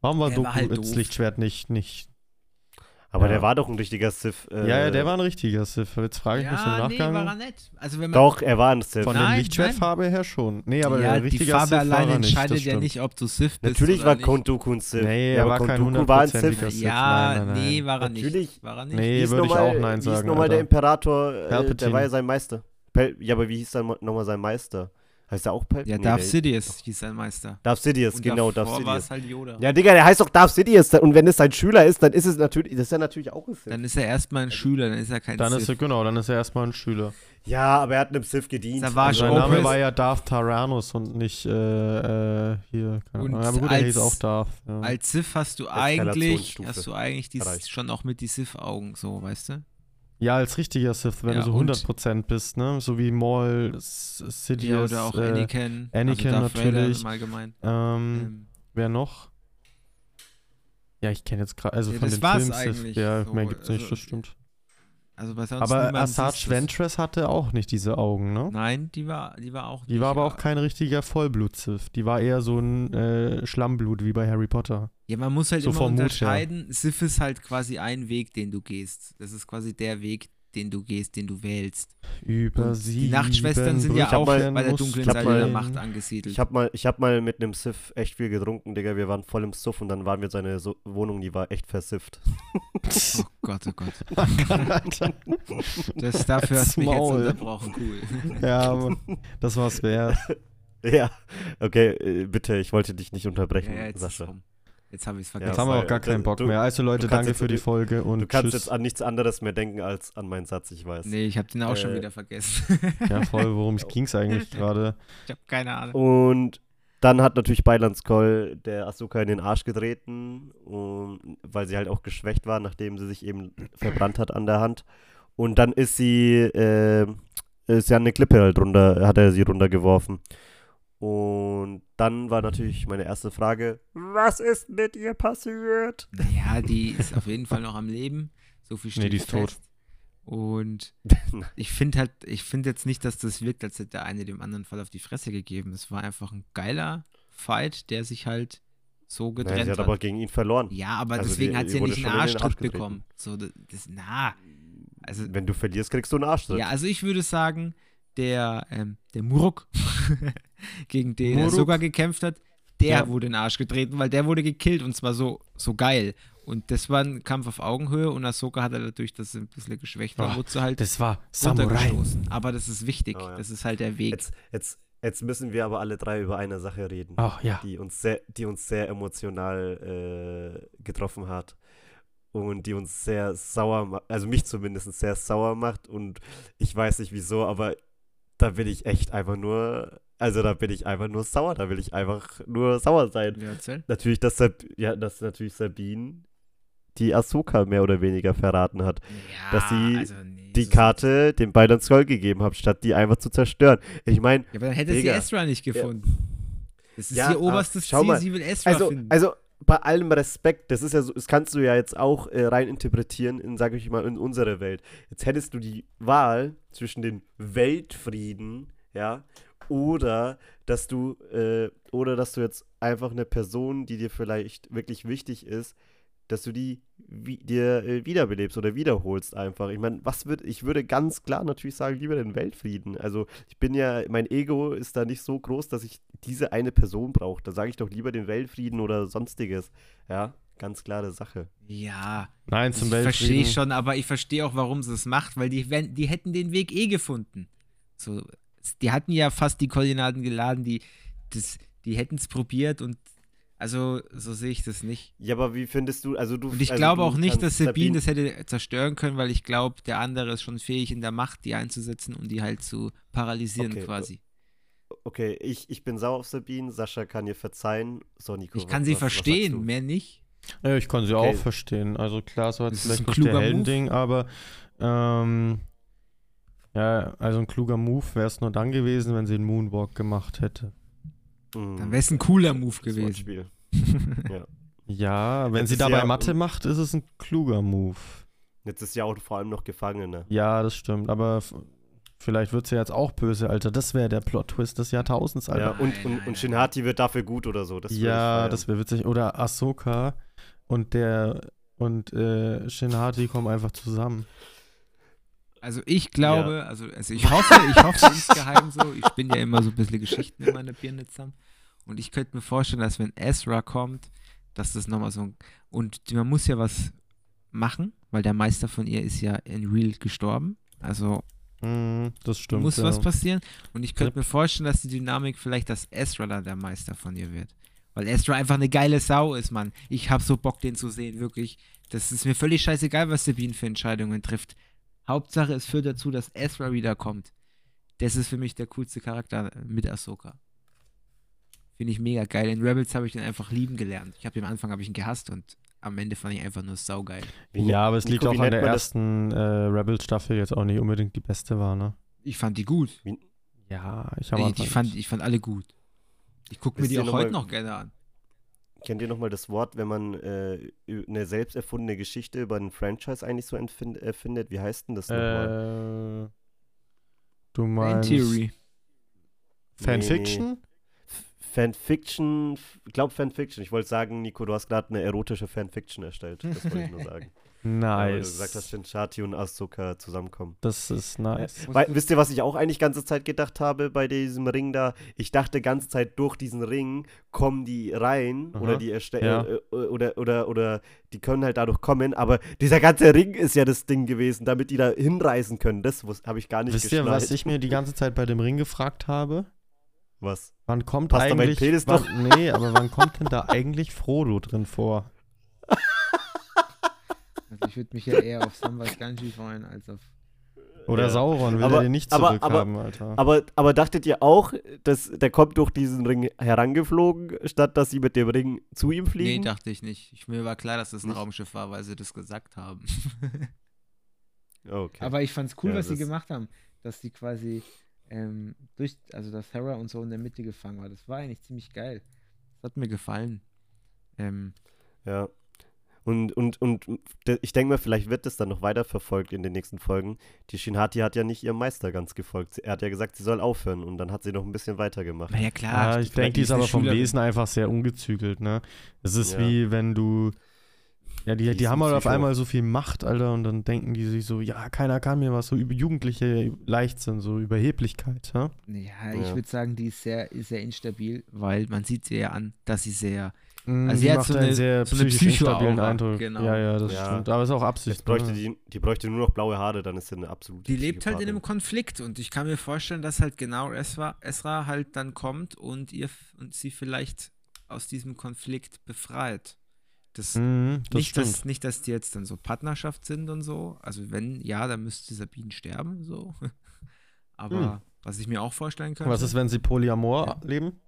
Warum war Der Doku war halt ins. Lichtschwert nicht, nicht Aber Ja. der war doch ein richtiger Sith. Äh, ja, ja, der war ein richtiger Sith. Jetzt frage ich mich im Ja, nee, Nachgang. war er nett. Also wenn man Doch, er war ein Sith. von Nein, der. Lichtschwertfarbe her schon. Nee, aber ja, ein die richtiger Farbe Sith er nicht, entscheidet ja nicht, ob du Sith bist Natürlich oder war nicht. Count Dooku ein Sith. Nee, ja, er aber war Count kein Dooku war ein Sith. Sith. Ja, Nein, nein, nein. nee, war er Natürlich. nicht. War er nicht. Nee, Hieß würde ich auch Nein Hieß sagen, nochmal der. Imperator, äh, der war ja sein Meister. Pal ja, aber wie hieß dann nochmal sein Meister? Heißt der auch Palpatine? Ja, Nee, Darth Sidious hieß sein Meister. Darth Sidious, Und genau, Darth davor war Sidious. es halt Yoda. Ja, Digga, der heißt doch Darth Sidious. Und wenn es sein Schüler ist, dann ist es natürlich, das ist ja natürlich auch ein Sith. Dann ist er erstmal ein Schüler, dann ist er kein Dann Sith. ist er, genau, dann ist er erstmal ein Schüler. Ja, aber er hat einem Sith gedient. Da war Also Sein Name war ja Darth Tyrannus und nicht äh, äh, hier. Keine Und Ahnung. Aber gut, er als- hieß auch Darth. Ja. Als Sith hast du eigentlich, hast du eigentlich die, schon auch mit die Sith-Augen, so, weißt du? Ja, als richtiger Sith, wenn Ja, du so und- 100% bist, ne? So wie Maul, S- Ja, Sidious, oder auch äh, Anakin. Anakin also Darth Vader natürlich. Ähm, Ähm, wer noch? Ja, ich kenne jetzt gerade, also Ja, von den Filmen eigentlich Ja, so, mehr gibt's nicht, also- das stimmt. also bei sonst Aber Asajj. Ventress hatte auch nicht diese Augen, ne? Nein, die war, die war auch Die war aber auch kein richtiger Vollblut-Sith. Die war eher so ein äh, Schlammblut wie bei Harry Potter. Ja, man muss halt So immer Mut unterscheiden. Sith ist halt quasi ein Weg, den du gehst. Das ist quasi der Weg, den du gehst, den du wählst. Über sie. die Nachtschwestern sind ja auch bei der dunklen Seite mal- der Macht angesiedelt. Ich hab mal, ich hab mal mit einem Sith echt viel getrunken, Digga. Wir waren voll im Suff und dann waren wir seine so Wohnung, die war echt versifft. oh Gott, oh Gott. Alter. Das, dafür hast du mich jetzt unterbrochen. Cool. ja, das war's wert. ja, okay, äh, bitte, ich wollte dich nicht unterbrechen, Ja, ja, Sascha. rum. Jetzt habe ich es Ja, Jetzt vergessen. haben wir auch gar keinen äh, Bock du- mehr. Also Leute, danke für die Folge und Du kannst tschüss. jetzt an nichts anderes mehr denken als an meinen Satz, ich weiß. Nee, ich habe den auch schon Äh, wieder vergessen. Ja, voll, worum ging's eigentlich gerade? ich habe keine Ahnung. Und dann hat natürlich Beiland Skoll der Asuka in den Arsch getreten, um, weil sie halt auch geschwächt war, nachdem sie sich eben verbrannt hat an der Hand. Und dann ist sie, äh, ist ja eine Klippe halt runter, hat er sie runtergeworfen. Und dann war natürlich meine erste Frage, was ist mit ihr passiert? Ja, die ist auf jeden Fall noch am Leben. So viel steht Nee, die ist tot. fest. Und ich finde halt, ich finde jetzt nicht, dass das wirkt, als hätte der eine dem anderen Fall auf die Fresse gegeben. Es war einfach ein geiler Fight, der sich halt so Naja, getrennt sie hat hat. aber gegen ihn verloren. ja, aber also deswegen die- hat sie ja nicht einen Arschtritt bekommen. So, das, das na. Also, Wenn du verlierst, kriegst du einen Arschtritt. ja, also ich würde sagen, der, ähm, der Muruk, gegen den er Muruk? sogar gekämpft hat, der Ja. wurde in den Arsch getreten, weil der wurde gekillt und zwar so, so geil. Und das war ein Kampf auf Augenhöhe und Ahsoka hat er dadurch, dass sie ein bisschen geschwächt war, Oh, wurde sie halt Das war Samurai. runtergestoßen. Aber das ist wichtig. Oh ja. Das ist halt der Weg. Jetzt, jetzt, jetzt müssen wir aber alle drei über eine Sache reden. Oh ja. die uns sehr, die uns sehr emotional äh, getroffen hat und die uns sehr sauer macht, also mich zumindest sehr sauer macht und ich weiß nicht wieso, aber da bin ich echt einfach nur, also da bin ich einfach nur sauer, da will ich einfach nur sauer sein. Ja, erzähl. Natürlich, dass, Sab ja, dass natürlich Sabine die Ahsoka mehr oder weniger verraten hat, Ja, Dass sie also nee, die so- Karte dem beiden Skull gegeben hat, statt die einfach zu zerstören. Ich meine, Ja, aber dann hätte sie Digga. Ezra nicht gefunden. Das ist Ja, ihr oberstes Ziel, mal, sie will Ezra Also, finden. also bei allem Respekt, das ist ja so, das kannst du ja jetzt auch äh, rein interpretieren in, sag ich mal, in unsere Welt. Jetzt hättest du die Wahl zwischen dem Weltfrieden, ja, oder dass du, äh, oder dass du jetzt einfach eine Person, die dir vielleicht wirklich wichtig ist, dass du die wie, dir äh, wiederbelebst oder wiederholst einfach. Ich meine, was wird, ich würde ganz klar natürlich sagen, lieber den Weltfrieden. Also ich bin ja, mein Ego ist da nicht so groß, dass ich diese eine Person brauche. Da sage ich doch lieber den Weltfrieden oder sonstiges. Ja, ganz klare Sache. ja, Nein, das zum verstehe Weltfrieden. ich schon, aber ich verstehe auch, warum sie es macht, weil die, wenn, die hätten den Weg eh gefunden. So, die hatten ja fast die Koordinaten geladen, die, das, die hätten es probiert und also so sehe ich das nicht. Ja, aber wie findest du, also du Und ich also glaube auch nicht, dass kannst Sabine das hätte zerstören können, weil ich glaube, der andere ist schon fähig in der Macht, die einzusetzen und die halt zu paralysieren Okay, quasi. Okay, ich, ich bin sauer auf Sabine, Sascha kann ihr verzeihen. So, Nico, Ich kann was- sie was- verstehen, mehr nicht. Ja, ich kann sie Okay. auch verstehen. Also klar, so hat Das ist vielleicht ein nicht der kluger Heldending, aber ähm, ja, also ein kluger Move wäre es nur dann gewesen, wenn sie den Moonwalk gemacht hätte. Mhm. Dann wäre es ein cooler Move gewesen. Ja. Ja, wenn Jetzt sie dabei ja- Mathe macht, ist es ein kluger Move. Jetzt ist ja auch vor allem noch Gefangene. Ja, das stimmt, aber vielleicht wird sie jetzt auch böse, Alter. Das wäre der Plot-Twist des Jahrtausends, Ja, Alter. und, Nein, und, nein, und Shinhati wird dafür gut oder so. Das Ja, das wäre witzig. Oder Ahsoka und der und äh, Shin Hati kommen einfach zusammen. Also ich glaube, also, also ich hoffe, ich hoffe insgeheim so, ich bin ja immer so ein bisschen Geschichten in meiner Birne zusammen. Und ich könnte mir vorstellen, dass wenn Ezra kommt, dass das nochmal so ein. Und man muss ja was machen, weil der Meister von ihr ist ja in Real gestorben. Also Mhm, das stimmt. muss ja. was passieren. Und ich könnte Yep. mir vorstellen, dass die Dynamik vielleicht, dass Ezra dann der Meister von ihr wird. Weil Ezra einfach eine geile Sau ist, Mann. Ich hab so Bock, den zu sehen, wirklich. Das ist mir völlig scheißegal, was Sabine für Entscheidungen trifft. Hauptsache, es führt dazu, dass Ezra wiederkommt. Das ist für mich der coolste Charakter mit Ahsoka. Finde ich mega geil. In Rebels habe ich den einfach lieben gelernt. Ich habe am Anfang habe ich ihn gehasst und am Ende fand ich einfach nur saugeil. Wie- Ja, aber es liegt Nico, auch wie an der ersten äh, Rebel-Staffel jetzt auch nicht unbedingt die beste war, ne? Ich fand die gut. Ja, ich habe Ich, ich, fand, ich fand alle gut. Ich gucke mir die auch noch heute mal- noch gerne an. Kennt ihr nochmal das Wort, wenn man äh, eine selbst erfundene Geschichte über ein Franchise eigentlich so entfind, erfindet? Wie heißt denn das nochmal? Äh, du Fan meinst Theory. Fanfiction? Fanfiction, ich glaube Fanfiction. Ich wollte sagen, Nico, du hast gerade eine erotische Fanfiction erstellt. Das wollte ich nur sagen. Weil du gesagt hast, Nice. Shinchati und Ahsoka zusammenkommen. Das ist nice. Weil, wisst ihr, was ich auch eigentlich ganze Zeit gedacht habe bei diesem Ring da? Ich dachte ganze Zeit, durch diesen Ring kommen die rein Aha, oder die erste ja. äh, äh, oder, oder, oder die können halt dadurch kommen, aber dieser ganze Ring ist ja das Ding gewesen, damit die da hinreisen können. Das habe ich gar nicht Wisst ihr, geschnallt. was ich mir die ganze Zeit bei dem Ring gefragt habe? Was? Wann kommt Passt da mein eigentlich. Penis wann, nee, aber wann kommt denn da eigentlich Frodo drin vor? Also ich würde mich ja eher auf Samwise Ganji freuen, als auf. Oder Ja. Sauron will Aber- er den nicht aber- zurückhaben, Alter. Aber, aber dachtet ihr auch, dass der kommt durch diesen Ring herangeflogen, statt dass sie mit dem Ring zu ihm Nee, fliegen? dachte ich nicht. Ich, mir war klar, dass das ein Nicht? Raumschiff war, weil sie das gesagt haben. okay. Aber ich fand's cool, Ja, was sie gemacht haben. Dass sie quasi ähm, durch, also dass Hera und so in der Mitte gefangen war. Das war eigentlich ziemlich geil. Das hat mir gefallen. Ähm, Ja. Und, und, und ich denke mal, vielleicht wird das dann noch weiter verfolgt in den nächsten Folgen. Die Shinhati hat ja nicht ihrem Meister ganz gefolgt. Sie- Er hat ja gesagt, sie soll aufhören und dann hat sie noch ein bisschen weitergemacht. naja, ja, klar. ich denke, die ist aber vom Schülerin. Wesen einfach sehr ungezügelt, ne? Es ist Ja. wie wenn du. Ja, die, Die die haben halt auf einmal so viel Macht, Alter, und dann denken die sich so, ja, keiner kann mir was, so über Jugendliche Leichtsinn, so Überheblichkeit, ja? Ja, ich Ja. würde sagen, die ist sehr, ist sehr instabil, weil man sieht sie ja an, dass sie sehr. Mm, Also sie hat so einen eine- sehr so eine psychisch instabilen Eindruck. genau. Ja, ja, das Ja. stimmt. Aber ist auch Absicht. Jetzt bräuchte ne? die, die bräuchte nur noch blaue Haare, dann ist sie eine absolute Die lebt halt in einem. Konflikt und ich kann mir vorstellen, dass halt genau Esra, Esra halt dann kommt und ihr und sie vielleicht aus diesem Konflikt befreit. Das, Mhm, das nicht, stimmt. dass, nicht, dass die jetzt dann so Partnerschaft sind und so. Also wenn ja, dann müsste Sabine sterben, so. Aber Hm. was ich mir auch vorstellen könnte. Was ist, wenn sie Polyamor Ja. leben?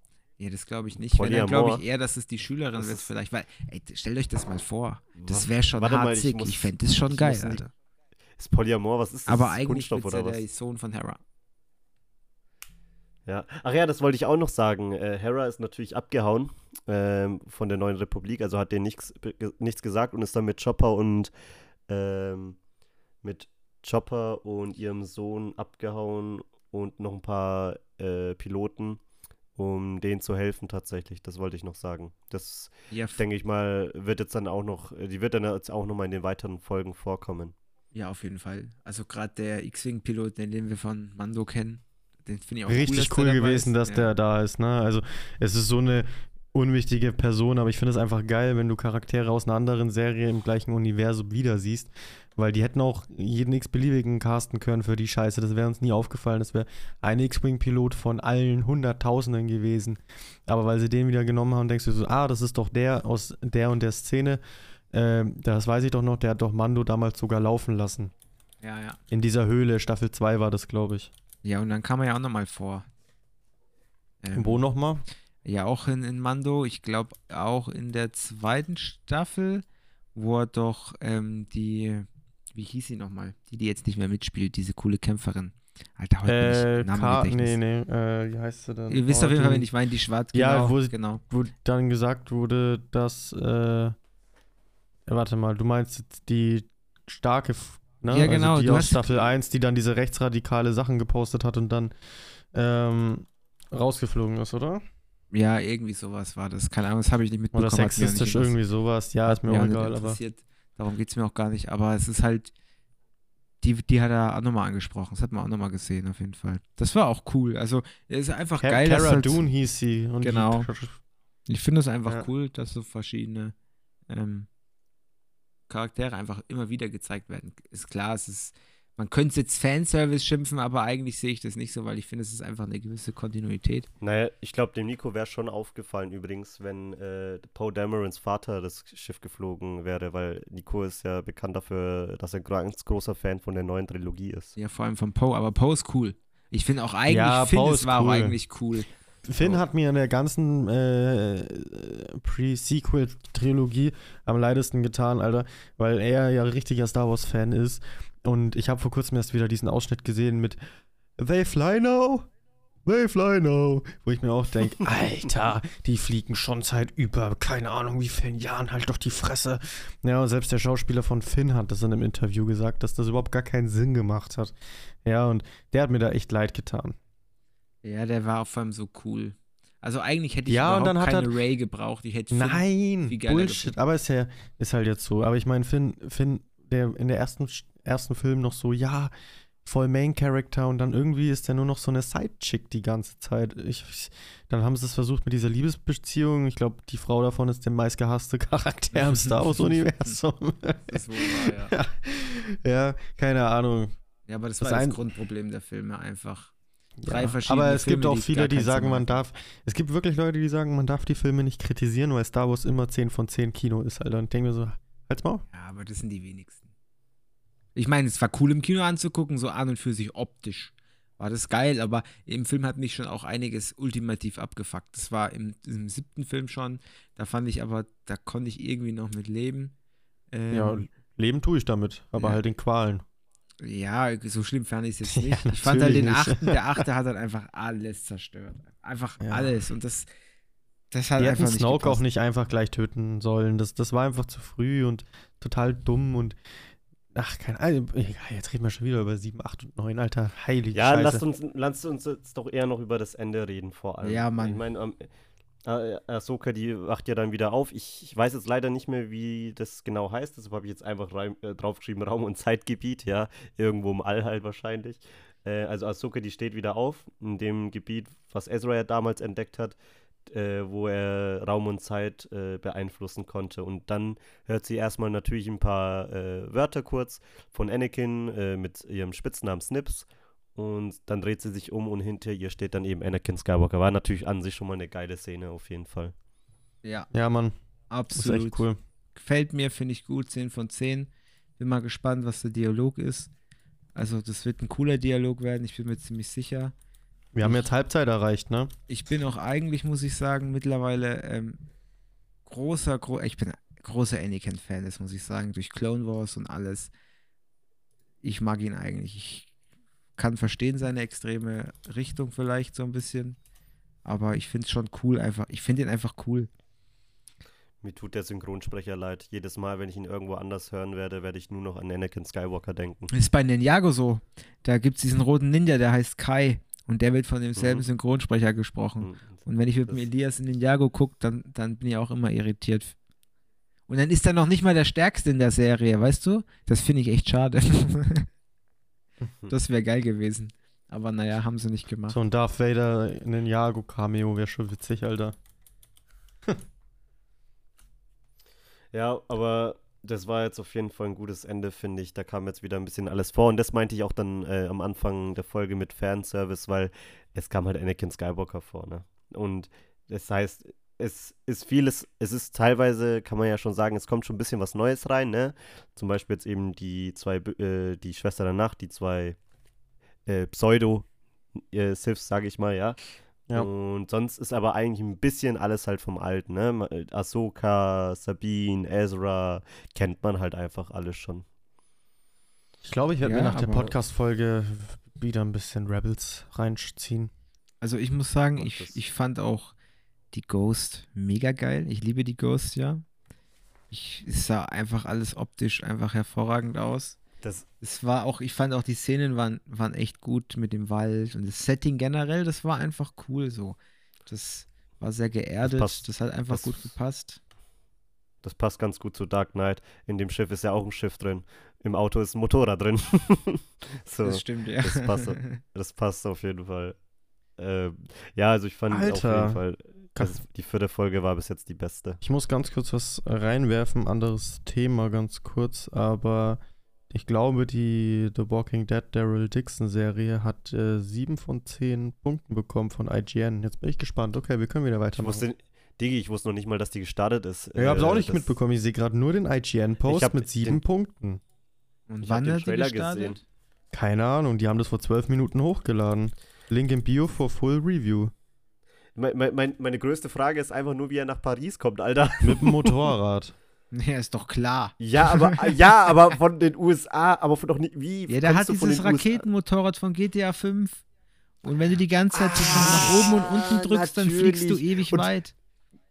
Ja, das glaube ich nicht. Wenn, dann glaube Polyamor. ich eher, dass es die Schülerin Das wird ist- vielleicht. Weil, ey, stellt euch das mal vor. Das wäre schon Warte mal, ich muss- Ich fände das schon geil, Alter. Ist Polyamor, was ist das? Aber Ist eigentlich ist oder er was? der Sohn von Hera. Ja. Ach ja, das wollte ich auch noch sagen. Äh, Hera ist natürlich abgehauen ähm, von der neuen Republik, also hat denen nichts, nichts gesagt und ist dann mit Chopper und ähm, mit Chopper und ihrem Sohn abgehauen und noch ein paar äh, Piloten, um denen zu helfen tatsächlich. Das wollte ich noch sagen. Das Ja, denke ich mal, wird jetzt dann auch noch, die wird dann jetzt auch noch mal in den weiteren Folgen vorkommen. ja, auf jeden Fall. Also gerade der X-Wing-Pilot, den, den wir von Mando kennen, den finde ich auch cool, Richtig dass cool der dabei gewesen, ist. dass ja. der da ist, ne? Also, es ist so eine unwichtige Person, aber ich finde es einfach geil, wenn du Charaktere aus einer anderen Serie im gleichen Universum wieder siehst, weil die hätten auch jeden x-beliebigen casten können für die Scheiße. Das wäre uns nie aufgefallen. Das wäre ein X-Wing-Pilot von allen Hunderttausenden gewesen. Aber weil sie den wieder genommen haben, denkst du so, ah, das ist doch der aus der und der Szene. Ähm, das weiß ich doch noch, der hat doch Mando damals sogar laufen lassen. Ja, ja. In dieser Höhle, Staffel 2 war das, glaube ich. Ja, und dann kam er ja auch nochmal vor. Ähm, Wo nochmal? Ja, auch in, in Mando. Ich glaube auch in der zweiten Staffel, wo er doch ähm, die, wie hieß sie nochmal? Die, die jetzt nicht mehr mitspielt, diese coole Kämpferin. Alter, heute Äh, bin ich Name Ka Gedächtnis. nee, nee, äh, wie heißt sie denn? Ihr wisst Oh, auf jeden Fall, wenn ich meine, die schwarz, Ja, genau, wo genau. Wo dann gesagt wurde, dass, äh, warte mal, du meinst jetzt die starke, ne? Ja, genau, Also die aus Staffel 1, die dann diese rechtsradikale Sachen gepostet hat und dann, ähm, rausgeflogen ist, oder? Ja, irgendwie sowas war das. Keine Ahnung, das habe ich nicht mitbekommen. Oder sexistisch irgendwie sowas. Ja, ist mir auch mich egal, aber. Darum geht es mir auch gar nicht. Aber es ist halt, die, die hat er auch nochmal angesprochen. Das hat man auch nochmal gesehen, auf jeden Fall. Das war auch cool. Also, es ist einfach Ca- geil. dass Cara halt, Dune hieß sie. Und Genau. Ich finde es einfach Ja. cool, dass so verschiedene ähm, Charaktere einfach immer wieder gezeigt werden. Ist klar, es ist, man könnte jetzt Fanservice schimpfen, aber eigentlich sehe ich das nicht so, weil ich finde, es ist einfach eine gewisse Kontinuität. Naja, ich glaube, dem Nico wäre schon aufgefallen übrigens, wenn äh, Poe Damerons Vater das Schiff geflogen wäre, weil Nico ist ja bekannt dafür, dass er ein ganz großer Fan von der neuen Trilogie ist. Ja, vor allem von Poe, aber Poe ist cool. Ich finde auch eigentlich, Ja, Finn Poe es war auch cool. eigentlich cool. Finn hat mir in der ganzen äh, Pre-Sequel-Trilogie am leidesten getan, Alter, weil er ja richtiger Star Wars-Fan ist. Und ich habe vor kurzem erst wieder diesen Ausschnitt gesehen mit They fly now? They fly now. Wo ich mir auch denke, Alter, die fliegen schon seit über, keine Ahnung wie vielen Jahren, halt doch die Fresse. Ja, und selbst der Schauspieler von Finn hat das in einem Interview gesagt, dass das überhaupt gar keinen Sinn gemacht hat. Ja, und der hat mir da echt leid getan. Ja, der war vor allem so cool. Also eigentlich hätte ich Ja, und überhaupt dann hat keine Ray gebraucht. Ich hätte Finn Nein, viel geiler Bullshit. gefunden. Aber ist ja ist halt jetzt so. Aber ich meine, Finn, Finn, der in der ersten, ersten Film noch so, ja, voll Main Character und dann irgendwie ist der nur noch so eine Sidechick die ganze Zeit. Ich, ich, dann haben sie es versucht mit dieser Liebesbeziehung. Ich glaube, die Frau davon ist der meistgehasste Charakter im Star Wars Universum. Das wohl war, ja. ja, keine Ahnung. Ja, aber das, Das war das ein- Grundproblem der Filme einfach. Drei Ja, verschiedene aber es gibt Filme, auch die viele, die sagen, man darf. Es gibt wirklich Leute, die sagen, man darf die Filme nicht kritisieren, weil Star Wars immer 10 von 10 Kino ist, Alter. Und ich denke mir so, halt's mal. Ja, aber das sind die wenigsten. Ich meine, es war cool im Kino anzugucken, so an und für sich optisch. War das geil, aber im Film hat mich schon auch einiges ultimativ abgefuckt. Das war im, im siebten Film schon. Da fand ich aber, da konnte ich irgendwie noch mit leben. Ähm, Ja, leben tue ich damit, aber Ja. halt in Qualen. Ja, so schlimm fand ich es jetzt Ja, nicht. ich fand halt den achten, der achte hat dann einfach alles zerstört. Einfach Ja. alles. Und das, das hat Die einfach hätten nicht Snoke gepasst. auch nicht einfach gleich töten sollen. Das, das war einfach zu früh und total dumm und. Ach, keine Ahnung. Egal, Jetzt reden wir schon wieder über 7, 8 und 9, Alter. Heilige Ja, Scheiße. lasst uns, lasst uns jetzt doch eher noch über das Ende reden, vor allem. Ja, Mann. Ich meine, ähm, äh, Ahsoka, die wacht ja dann wieder auf. Ich, ich weiß jetzt leider nicht mehr, wie das genau heißt. Deshalb habe ich jetzt einfach rein, äh, draufgeschrieben: Raum- und Zeitgebiet, ja. Irgendwo im All halt wahrscheinlich. Äh, also Ahsoka, die steht wieder auf in dem Gebiet, was Ezra ja damals entdeckt hat, äh, wo er Raum und Zeit äh, beeinflussen konnte. Und dann hört sie erstmal natürlich ein paar äh, Wörter kurz von Anakin äh, mit ihrem Spitznamen Snips. Und dann dreht sie sich um und hinter ihr steht dann eben Anakin Skywalker. War natürlich an sich schon mal eine geile Szene, auf jeden Fall. Ja, ja, Mann. Das ist absolut. echt cool. Gefällt mir, finde ich gut. 10 von 10. Bin mal gespannt, was der Dialog ist. Also, das wird ein cooler Dialog werden, ich bin mir ziemlich sicher. Wir haben jetzt Halbzeit erreicht, ne? Ich bin auch eigentlich, muss ich sagen, mittlerweile ähm, großer, gro ich bin großer Anakin-Fan, das muss ich sagen, durch Clone Wars und alles. Ich mag ihn eigentlich. Ich kann verstehen seine extreme Richtung vielleicht so ein bisschen. Aber ich finde es schon cool einfach. Ich finde ihn einfach cool. Mir tut der Synchronsprecher leid. Jedes Mal, wenn ich ihn irgendwo anders hören werde, werde ich nur noch an Anakin Skywalker denken. Ist bei Ninjago so. Da gibt es diesen roten Ninja, der heißt Kai. Und der wird von demselben Mhm. Synchronsprecher gesprochen. Mhm. Und wenn ich mit dem Elias in Ninjago gucke, dann, dann bin ich auch immer irritiert. Und dann ist er noch nicht mal der Stärkste in der Serie, weißt du? Das finde ich echt schade. das wäre geil gewesen. Aber naja, haben sie nicht gemacht. So ein Darth Vader in den Jago-Cameo wäre schon witzig, Alter. Ja, aber das war jetzt auf jeden Fall ein gutes Ende, finde ich. Da kam jetzt wieder ein bisschen alles vor. Und das meinte ich auch dann äh, am Anfang der Folge mit Fanservice, weil es kam halt Anakin Skywalker vor, ne? Und das heißt, es ist vieles, es ist teilweise, kann man ja schon sagen, es kommt schon ein bisschen was Neues rein, ne? Zum Beispiel jetzt eben die zwei, äh, die Schwester der Nacht, die zwei äh, Pseudo-Siths, sage ich mal, ja. Ja. Und sonst ist aber eigentlich ein bisschen alles halt vom Alten, ne? Ma- Ahsoka, Sabine, Ezra, kennt man halt einfach alles schon. Ich glaube, ich werde Ja, mir nach der Podcast-Folge wieder ein bisschen Rebels reinziehen. Also ich muss sagen, ich, ich fand auch die Ghost mega geil. Ich liebe die Ghost, ja. Ich, es sah einfach alles optisch einfach hervorragend aus. Das, Es war auch, ich fand auch die Szenen waren, waren echt gut mit dem Wald und das Setting generell, das war einfach cool so. Das war sehr geerdet, das, passt- hat einfach das- gut gepasst. Das passt ganz gut zu Dark Knight. In dem Schiff ist ja auch ein Schiff drin. Im Auto ist ein Motorrad drin. so, Das stimmt, ja. das passt, das passt auf jeden Fall. Ähm, ja, also ich fand auf Alter. jeden Fall, dass die vierte Folge war bis jetzt die beste. Ich muss ganz kurz was reinwerfen, anderes Thema ganz kurz, aber ich glaube, die The Walking Dead Daryl Dixon Serie hat äh, 7 von 10 Punkten bekommen von IGN. Jetzt bin ich gespannt. Okay, wir können wieder Ich weitermachen. wusste, Digi, ich wusste noch nicht mal, dass die gestartet ist. ich habe es auch Äh, nicht das- mitbekommen. Ich sehe gerade nur den Ich IGN-Post mit 7 den- Punkten. Und Ich wann den hat die Trailer gestartet? gesehen. Keine Ahnung, die haben das vor 12 Minuten hochgeladen. Link im Bio for Full Review. Mein, mein, mein, meine größte Frage ist einfach nur, wie er nach Paris kommt, Alter. Mit dem Motorrad. Ja, ist doch klar. Ja, aber ja, aber von den USA, aber von doch nicht wie. Ja, der hat dieses USA? Raketenmotorrad von GTA 5. Und wenn du die ganze Zeit so nach oben und unten Ah, drückst, dann fliegst du natürlich. ewig Und- weit.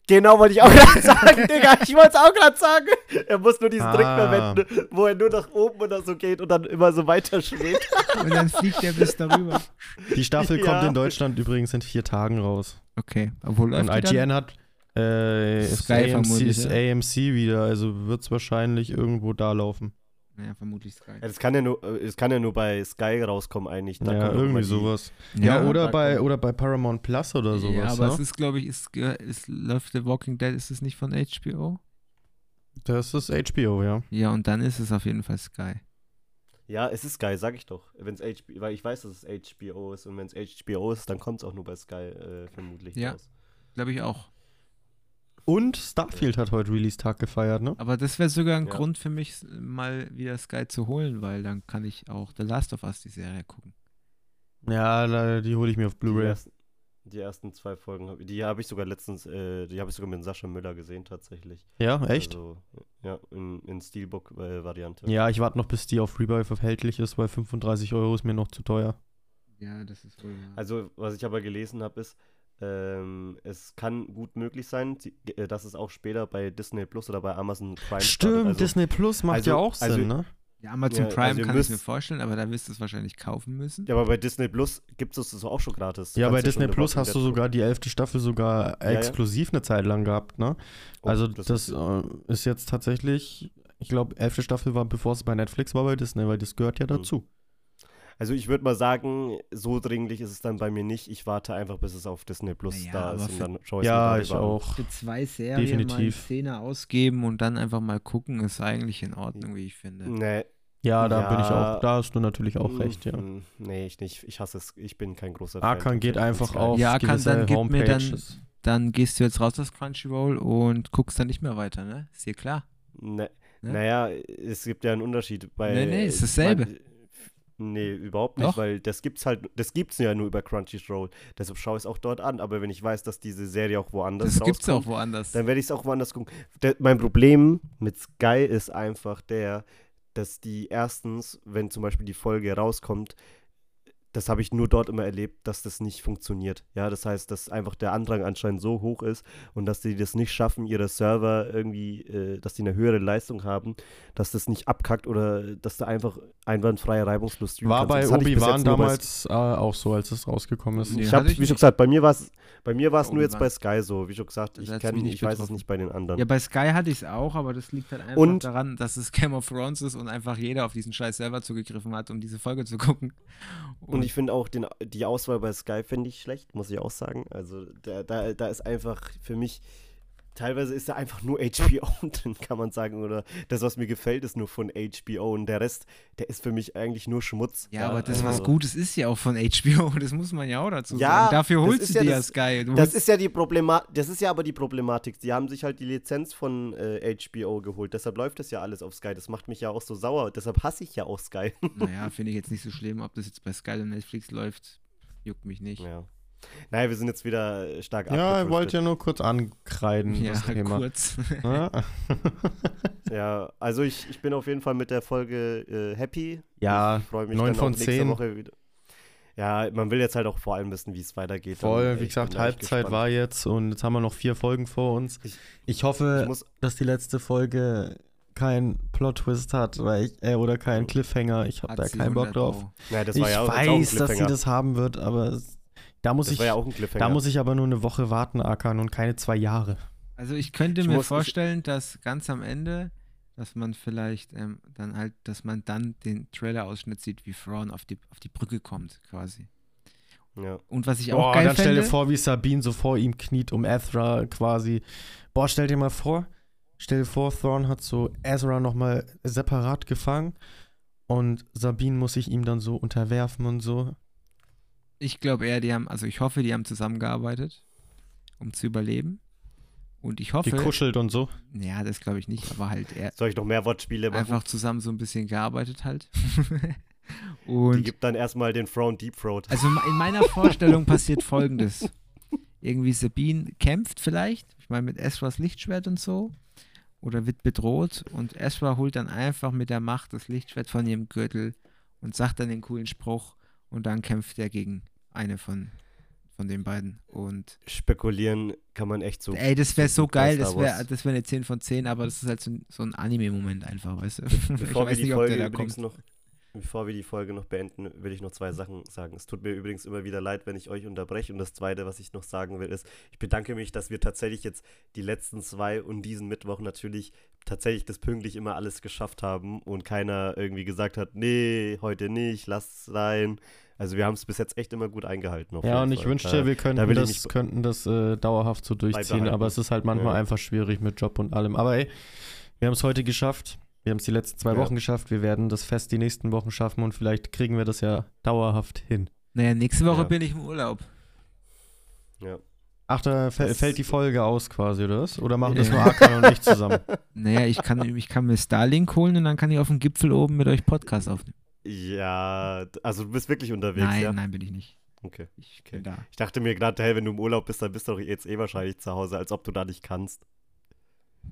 Genau, wollte ich auch gerade sagen, Digga. Ich wollte es auch gerade sagen. Er muss nur diesen Trick Ah. verwenden, wo er nur nach oben oder so geht und dann immer so weiter schwebt. Und dann fliegt er bis darüber. Die Staffel Ja. kommt in Deutschland übrigens in vier Tagen raus. Okay, obwohl dann? IGN hat äh, ist Sky AMC, vermutlich, ist ja. AMC wieder, also wird es wahrscheinlich irgendwo da laufen. Ja, vermutlich Sky. Ja, das, kann ja nur, äh, das kann ja nur bei Sky rauskommen, eigentlich. Da ja, irgendwie sowas. Ja, oder, da bei, oder bei Paramount Plus oder sowas. ja, aber ne? es ist, glaube ich, ist, ge- ist, läuft The Walking Dead, ist es nicht von HBO? Das ist HBO, ja. Ja, und dann ist es auf jeden Fall Sky. Ja, es ist Sky, sag ich doch. Wenn's HBO, weil ich weiß, dass es HBO ist und wenn es HBO ist, dann kommt es auch nur bei Sky äh, vermutlich Ja. raus. Glaube ich auch. Und Starfield hat heute Release-Tag gefeiert, ne? Aber das wäre sogar ein Ja. Grund für mich, mal wieder Sky zu holen, weil dann kann ich auch The Last of Us, die Serie, gucken. Ja, die hole ich mir auf Die Blu-ray. Die ersten zwei Folgen, die habe ich sogar letztens, äh, die habe ich sogar mit Sascha Müller gesehen tatsächlich. Ja, echt? Also, ja, in, in Steelbook-Variante. Ja, ich warte noch, bis die auf Rebuy erhältlich ist, weil 35 Euro ist mir noch zu teuer. Ja, das ist wohl wahr. Also, was ich aber gelesen habe, ist, ähm, es kann gut möglich sein, äh, dass es auch später bei Disney Plus oder bei Amazon Prime Stimmt. Also, Disney Plus macht also- ja auch also- Sinn, ne? Ja, Amazon ja, Prime also kann ich mir müsst- vorstellen, aber da wirst du es wahrscheinlich kaufen müssen. Ja, aber bei Disney Plus gibt es das auch schon gratis. Du Ja, bei ja Disney Plus Walking hast du sogar die elfte Staffel sogar ja. exklusiv eine Zeit lang gehabt, ne? Oh, Also das, ist- äh, ist jetzt tatsächlich, ich glaube, elfte Staffel war, bevor es bei Netflix war, bei Disney, weil das gehört ja Mhm. Also ich würde mal sagen, so dringlich ist es dann bei mir nicht. Ich warte einfach, bis es auf Disney Plus Naja, da ist und dann schaue ich Ja, mir ich auch. Für zwei Serien mal eine Definitiv. Szene ausgeben und dann einfach mal gucken, ist eigentlich in Ordnung, wie ich finde. Nee. Ja, da bin ich Ja. auch, da hast du natürlich auch recht, ja. Mm, Nee, ich nicht. Ich hasse es. Ich bin kein großer Arkan geht tatsächlich einfach auf Ja, Arkan, gewisse dann gib mir dann-. Dann gehst du jetzt raus aus Crunchyroll und guckst dann nicht mehr weiter, ne? Ist dir klar? Nee. Ne? Naja, es gibt ja einen Unterschied. Bei, Nee, nee, ist dasselbe. Man, nee, überhaupt nicht, Doch. weil das gibt's halt, das gibt's ja nur über Crunchyroll. Deshalb schaue ich es auch dort an. Aber wenn ich weiß, dass diese Serie auch woanders Das gibt's auch woanders. dann werde ich es auch woanders gucken. Der, mein Problem mit Sky ist einfach der, dass die erstens, wenn zum Beispiel die Folge rauskommt, das habe ich nur dort immer erlebt, dass das nicht funktioniert. Ja, das heißt, dass einfach der Andrang anscheinend so hoch ist und dass die das nicht schaffen, ihre Server irgendwie, äh, dass die eine höhere Leistung haben, dass das nicht abkackt oder dass da einfach einwandfrei reibungslos streamen War kannst. bei Obi-Wan damals äh, auch so, als es rausgekommen ist. Nee, ich habe, wie schon gesagt, bei mir war es bei mir war es nur jetzt bei Sky so, wie schon gesagt, ich, kenn, ich weiß es nicht bei den anderen. Ja, bei Sky hatte ich es auch, aber das liegt halt einfach Und- daran, dass es Game of Thrones ist und einfach jeder auf diesen scheiß Server zugegriffen hat, um diese Folge zu gucken. Und ich finde auch den, die Auswahl bei Sky finde ich schlecht, muss ich auch sagen. Also da, da, da ist einfach für mich, teilweise ist da einfach nur HBO drin, kann man sagen. Oder das, was mir gefällt, ist nur von HBO. Und der Rest, der ist für mich eigentlich nur Schmutz. ja, aber das, was also- Gutes ist ja auch von HBO, das muss man ja auch dazu Ja, sagen. Dafür holst du ja dir ja das- Sky. Du Das ist ja die Problematik, das ist ja aber die Problematik. Sie haben sich halt die Lizenz von äh, HBO geholt. Deshalb läuft das ja alles auf Sky. Das macht mich ja auch so sauer. Deshalb hasse ich ja auch Sky. naja, finde ich jetzt nicht so schlimm, ob das jetzt bei Sky oder Netflix läuft, juckt mich nicht. ja. Naja, wir sind jetzt wieder äh, stark Ja, ihr abgedriftet. wollt ja nur kurz ankreiden, Ja, das Thema. kurz. Ja, Ja, also ich, ich bin auf jeden Fall mit der Folge äh, happy. Ja, ich freue mich neun dann von auch nächste zehn. Woche wieder. Ja, man will jetzt halt auch vor allem wissen, wie es weitergeht. voll. Dann, Wie ich gesagt, Halbzeit war jetzt und jetzt haben wir noch vier Folgen vor uns. Ich- Ich hoffe, Ich muss, dass die letzte Folge keinen Plot-Twist hat, weil ich, äh, oder keinen Cliffhanger. Ich habe da keinen Bock 100 drauf. Ja, das ich war ja weiß, dass sie das haben wird, aber es, da muss das ich, war ja auch ein Cliffhanger. da muss ich aber nur eine Woche warten, Akan, und keine zwei Jahre. Also ich könnte Ich mir vorstellen, dass ganz am Ende, dass man vielleicht ähm, dann halt, dass man dann den Trailer-Ausschnitt sieht, wie Thrawn auf die, auf die Brücke kommt, quasi. Ja. Und was ich auch Boah, geil dann stell dir fände, vor, wie Sabine so vor ihm kniet, um Ezra quasi. Boah, stell dir mal vor, stell dir vor, Thrawn hat so Ezra nochmal separat gefangen und Sabine muss sich ihm dann so unterwerfen und so. Ich glaube eher, die haben, also ich hoffe, die haben zusammengearbeitet, um zu überleben. Und ich hoffe, Gekuschelt und so. ja, das glaube ich nicht, aber halt eher Soll ich noch mehr Wortspiele machen? einfach zusammen so ein bisschen gearbeitet halt. Die Und gibt dann erstmal den Throne Deep Throat. Also in meiner Vorstellung passiert folgendes. Irgendwie Sabine kämpft vielleicht, ich meine mit Ezras Lichtschwert und so, oder wird bedroht und Ezra holt dann einfach mit der Macht das Lichtschwert von ihrem Gürtel und sagt dann den coolen Spruch und dann kämpft er gegen eine von, von den beiden. Und Spekulieren kann man echt so. ey, das wäre so geil, das wäre das wär eine 10 von 10, aber das ist halt so ein, so ein Anime-Moment einfach, weißt du? Bevor wir die ob Folge der da kommt. noch, bevor wir die Folge noch beenden, will ich noch zwei Sachen sagen. Es tut mir übrigens immer wieder leid, wenn ich euch unterbreche. Und das zweite, was ich noch sagen will, ist, ich bedanke mich, dass wir tatsächlich jetzt die letzten zwei und diesen Mittwoch natürlich tatsächlich das pünktlich immer alles geschafft haben und keiner irgendwie gesagt hat, nee, heute nicht, lass sein. Also wir haben es bis jetzt echt immer gut eingehalten. auf Ja, jeden und ich Fall. wünschte, Da- wir könnten ich das, könnten das äh, dauerhaft so durchziehen, aber es ist halt manchmal Ja. einfach schwierig mit Job und allem. Aber ey, wir haben es heute geschafft. Wir haben es die letzten zwei Ja. Wochen geschafft. Wir werden das Fest die nächsten Wochen schaffen und vielleicht kriegen wir das ja dauerhaft hin. Naja, nächste Woche Ja. bin ich im Urlaub. ja. Ach, da fällt die Folge aus quasi, oder was? Oder machen das Ja. nur Akan und ich zusammen? Naja, ich kann, ich kann mir Starlink holen und dann kann ich auf dem Gipfel oben mit euch Podcast aufnehmen. Ja, also du bist wirklich unterwegs, Nein, ja? nein, bin ich nicht. Okay. Ich Okay. bin da. Ich dachte mir gerade, hey, wenn du im Urlaub bist, dann bist du doch jetzt eh wahrscheinlich zu Hause, als ob du da nicht kannst.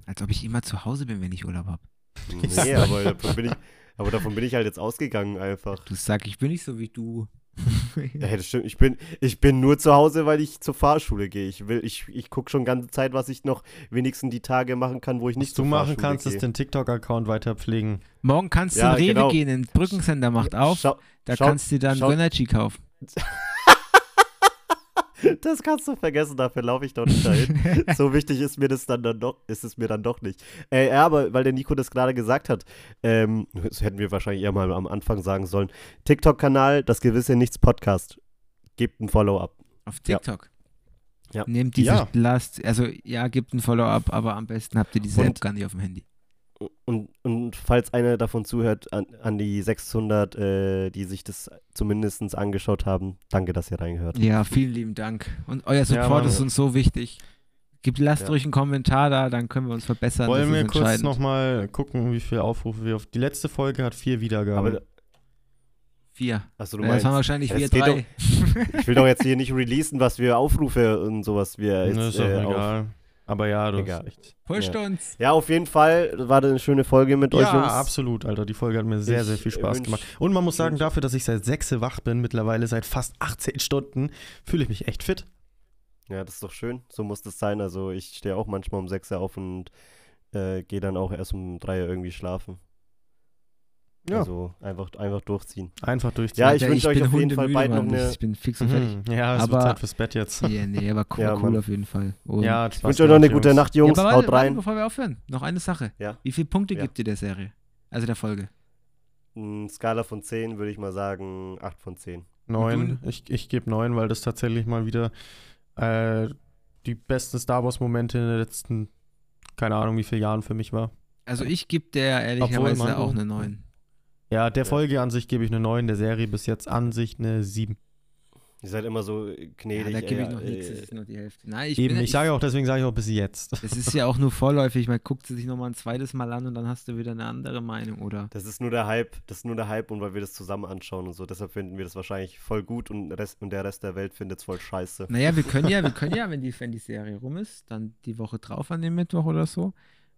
Als ob ich immer zu Hause bin, wenn ich Urlaub habe. Nee, aber davon, bin ich, aber davon bin ich halt jetzt ausgegangen einfach. Du sagst, ich bin nicht so wie du. Ja, das stimmt. Ich bin, ich bin nur zu Hause, weil ich zur Fahrschule gehe. Ich will, ich, ich gucke schon ganze Zeit, was ich noch wenigstens die Tage machen kann, wo ich nicht Was du zur machen Fahrschule kannst, gehe. ist den TikTok-Account weiter pflegen. Morgen kannst du Ja, in Rewe genau. gehen, ein Brückensender macht auf. Schau, da schau- kannst du dann schau- Gönnerchi kaufen. das kannst du vergessen, dafür laufe ich doch nicht dahin. so wichtig ist mir das dann, dann doch, ist es mir dann doch nicht. Äh, ja, aber weil der Nico das gerade gesagt hat, ähm, das hätten wir wahrscheinlich eher mal am Anfang sagen sollen. TikTok-Kanal, das gewisse Nichts Podcast. Gebt ein Follow-up. Auf Ja. TikTok. Ja. Nehmt diese Ja. Last, also ja, gebt ein Follow-up, aber am besten habt ihr diese Und- App gar nicht auf dem Handy. Und, und falls einer davon zuhört, an, an die 600, äh, die sich das zumindest angeschaut haben, danke, dass ihr reingehört. Ja, vielen lieben Dank. Und euer Ja, Support Mann. ist uns so wichtig. Gibt, lasst Ja. ruhig einen Kommentar da, dann können wir uns verbessern. Wollen das wir kurz nochmal gucken, wie viele Aufrufe wir auf. Die letzte Folge hat vier Wiedergaben. Aber, Vier. achso, du Ja, das meinst, waren wahrscheinlich Ja, wir drei. ich will doch jetzt hier nicht releasen, was wir Aufrufe und sowas wir jetzt, ne, ist doch äh, auf- egal. Aber ja, du Egal. hast echt. Pusht Ja. uns. Ja, auf jeden Fall war das eine schöne Folge mit euch Ja, absolut, Alter. Die Folge hat mir sehr, Ich, sehr viel Spaß wünsch- gemacht. Und man muss sagen, wünsch- dafür, dass ich seit 6 wach bin, mittlerweile seit fast 18 Stunden, fühle ich mich echt fit. Ja, das ist doch schön. So muss das sein. Also ich stehe auch manchmal um 6 Uhr auf und äh, gehe dann auch erst um 3 Uhr irgendwie schlafen. Ja, Also einfach, einfach durchziehen. einfach durchziehen. Ja, ich Alter, wünsch euch auf jeden Fall beiden noch eine- Ich bin fix und fertig. Mhm. Ja, es Aber- wird Zeit fürs Bett jetzt. Ja, nee, aber cool, Ja, cool auf jeden Fall. Und Ja, Ich wünsche euch noch eine gute. Nacht, Jungs. ja, aber Haut warte, rein. bevor wir aufhören, noch eine Sache. Ja. Wie viele Punkte Ja. gibt dir der Serie? Also der Folge? Mm, Skala von 10 würde ich mal sagen 8 von 10. Neun. Und Ich, ich gebe neun, weil das tatsächlich mal wieder äh, die besten Star Wars-Momente in den letzten, keine Ahnung, wie viele Jahren für mich war. Also ich gebe der ehrlicherweise auch eine 9. Ja, der. Folge an sich gebe ich eine 9, der Serie bis jetzt an sich eine 7. Ihr seid immer so äh, Ja, gnädig. da gebe ich noch nichts, äh, das ist nur die Hälfte. Nein, ich Eben, bin, ich sage auch, deswegen sage ich auch bis jetzt. Es ist ja auch nur vorläufig, man guckt sie sich nochmal ein zweites Mal an und dann hast du wieder eine andere Meinung, oder? Das ist nur der Hype, das ist nur der Hype und weil wir das zusammen anschauen und so. Deshalb finden wir das wahrscheinlich voll gut und, Rest, und der Rest der Welt findet es voll scheiße. Naja, wir können ja, wir können ja, wenn die, wenn die Serie rum ist, dann die Woche drauf an dem Mittwoch oder so,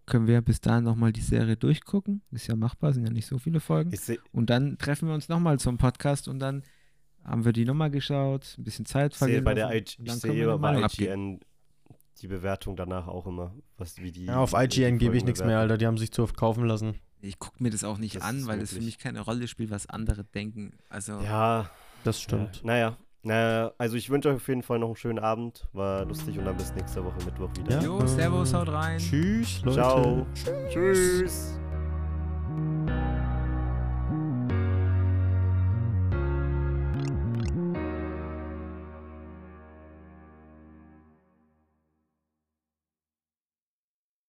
können wir bis dahin nochmal die Serie durchgucken. Ist ja machbar, sind ja nicht so viele Folgen. Und dann treffen wir uns nochmal zum Podcast und dann haben wir die Nummer geschaut, ein bisschen Zeit sehe vergehen bei der IG, ich sehe bei Meinung abgeben. IGN die Bewertung danach auch immer, was wie die. Ja, auf die IGN gebe ich nichts mehr. Alter. Die haben sich zu oft kaufen lassen. Ich gucke mir das auch nicht Das an, weil es für mich keine Rolle spielt, was andere denken. Also, Ja, Das ja, stimmt. naja. Naja, also ich wünsche euch auf jeden Fall noch einen schönen Abend. War lustig und dann bis nächste Woche Mittwoch wieder. Ja. Jo, Servus, haut rein. Tschüss, Leute. Ciao. Tschüss.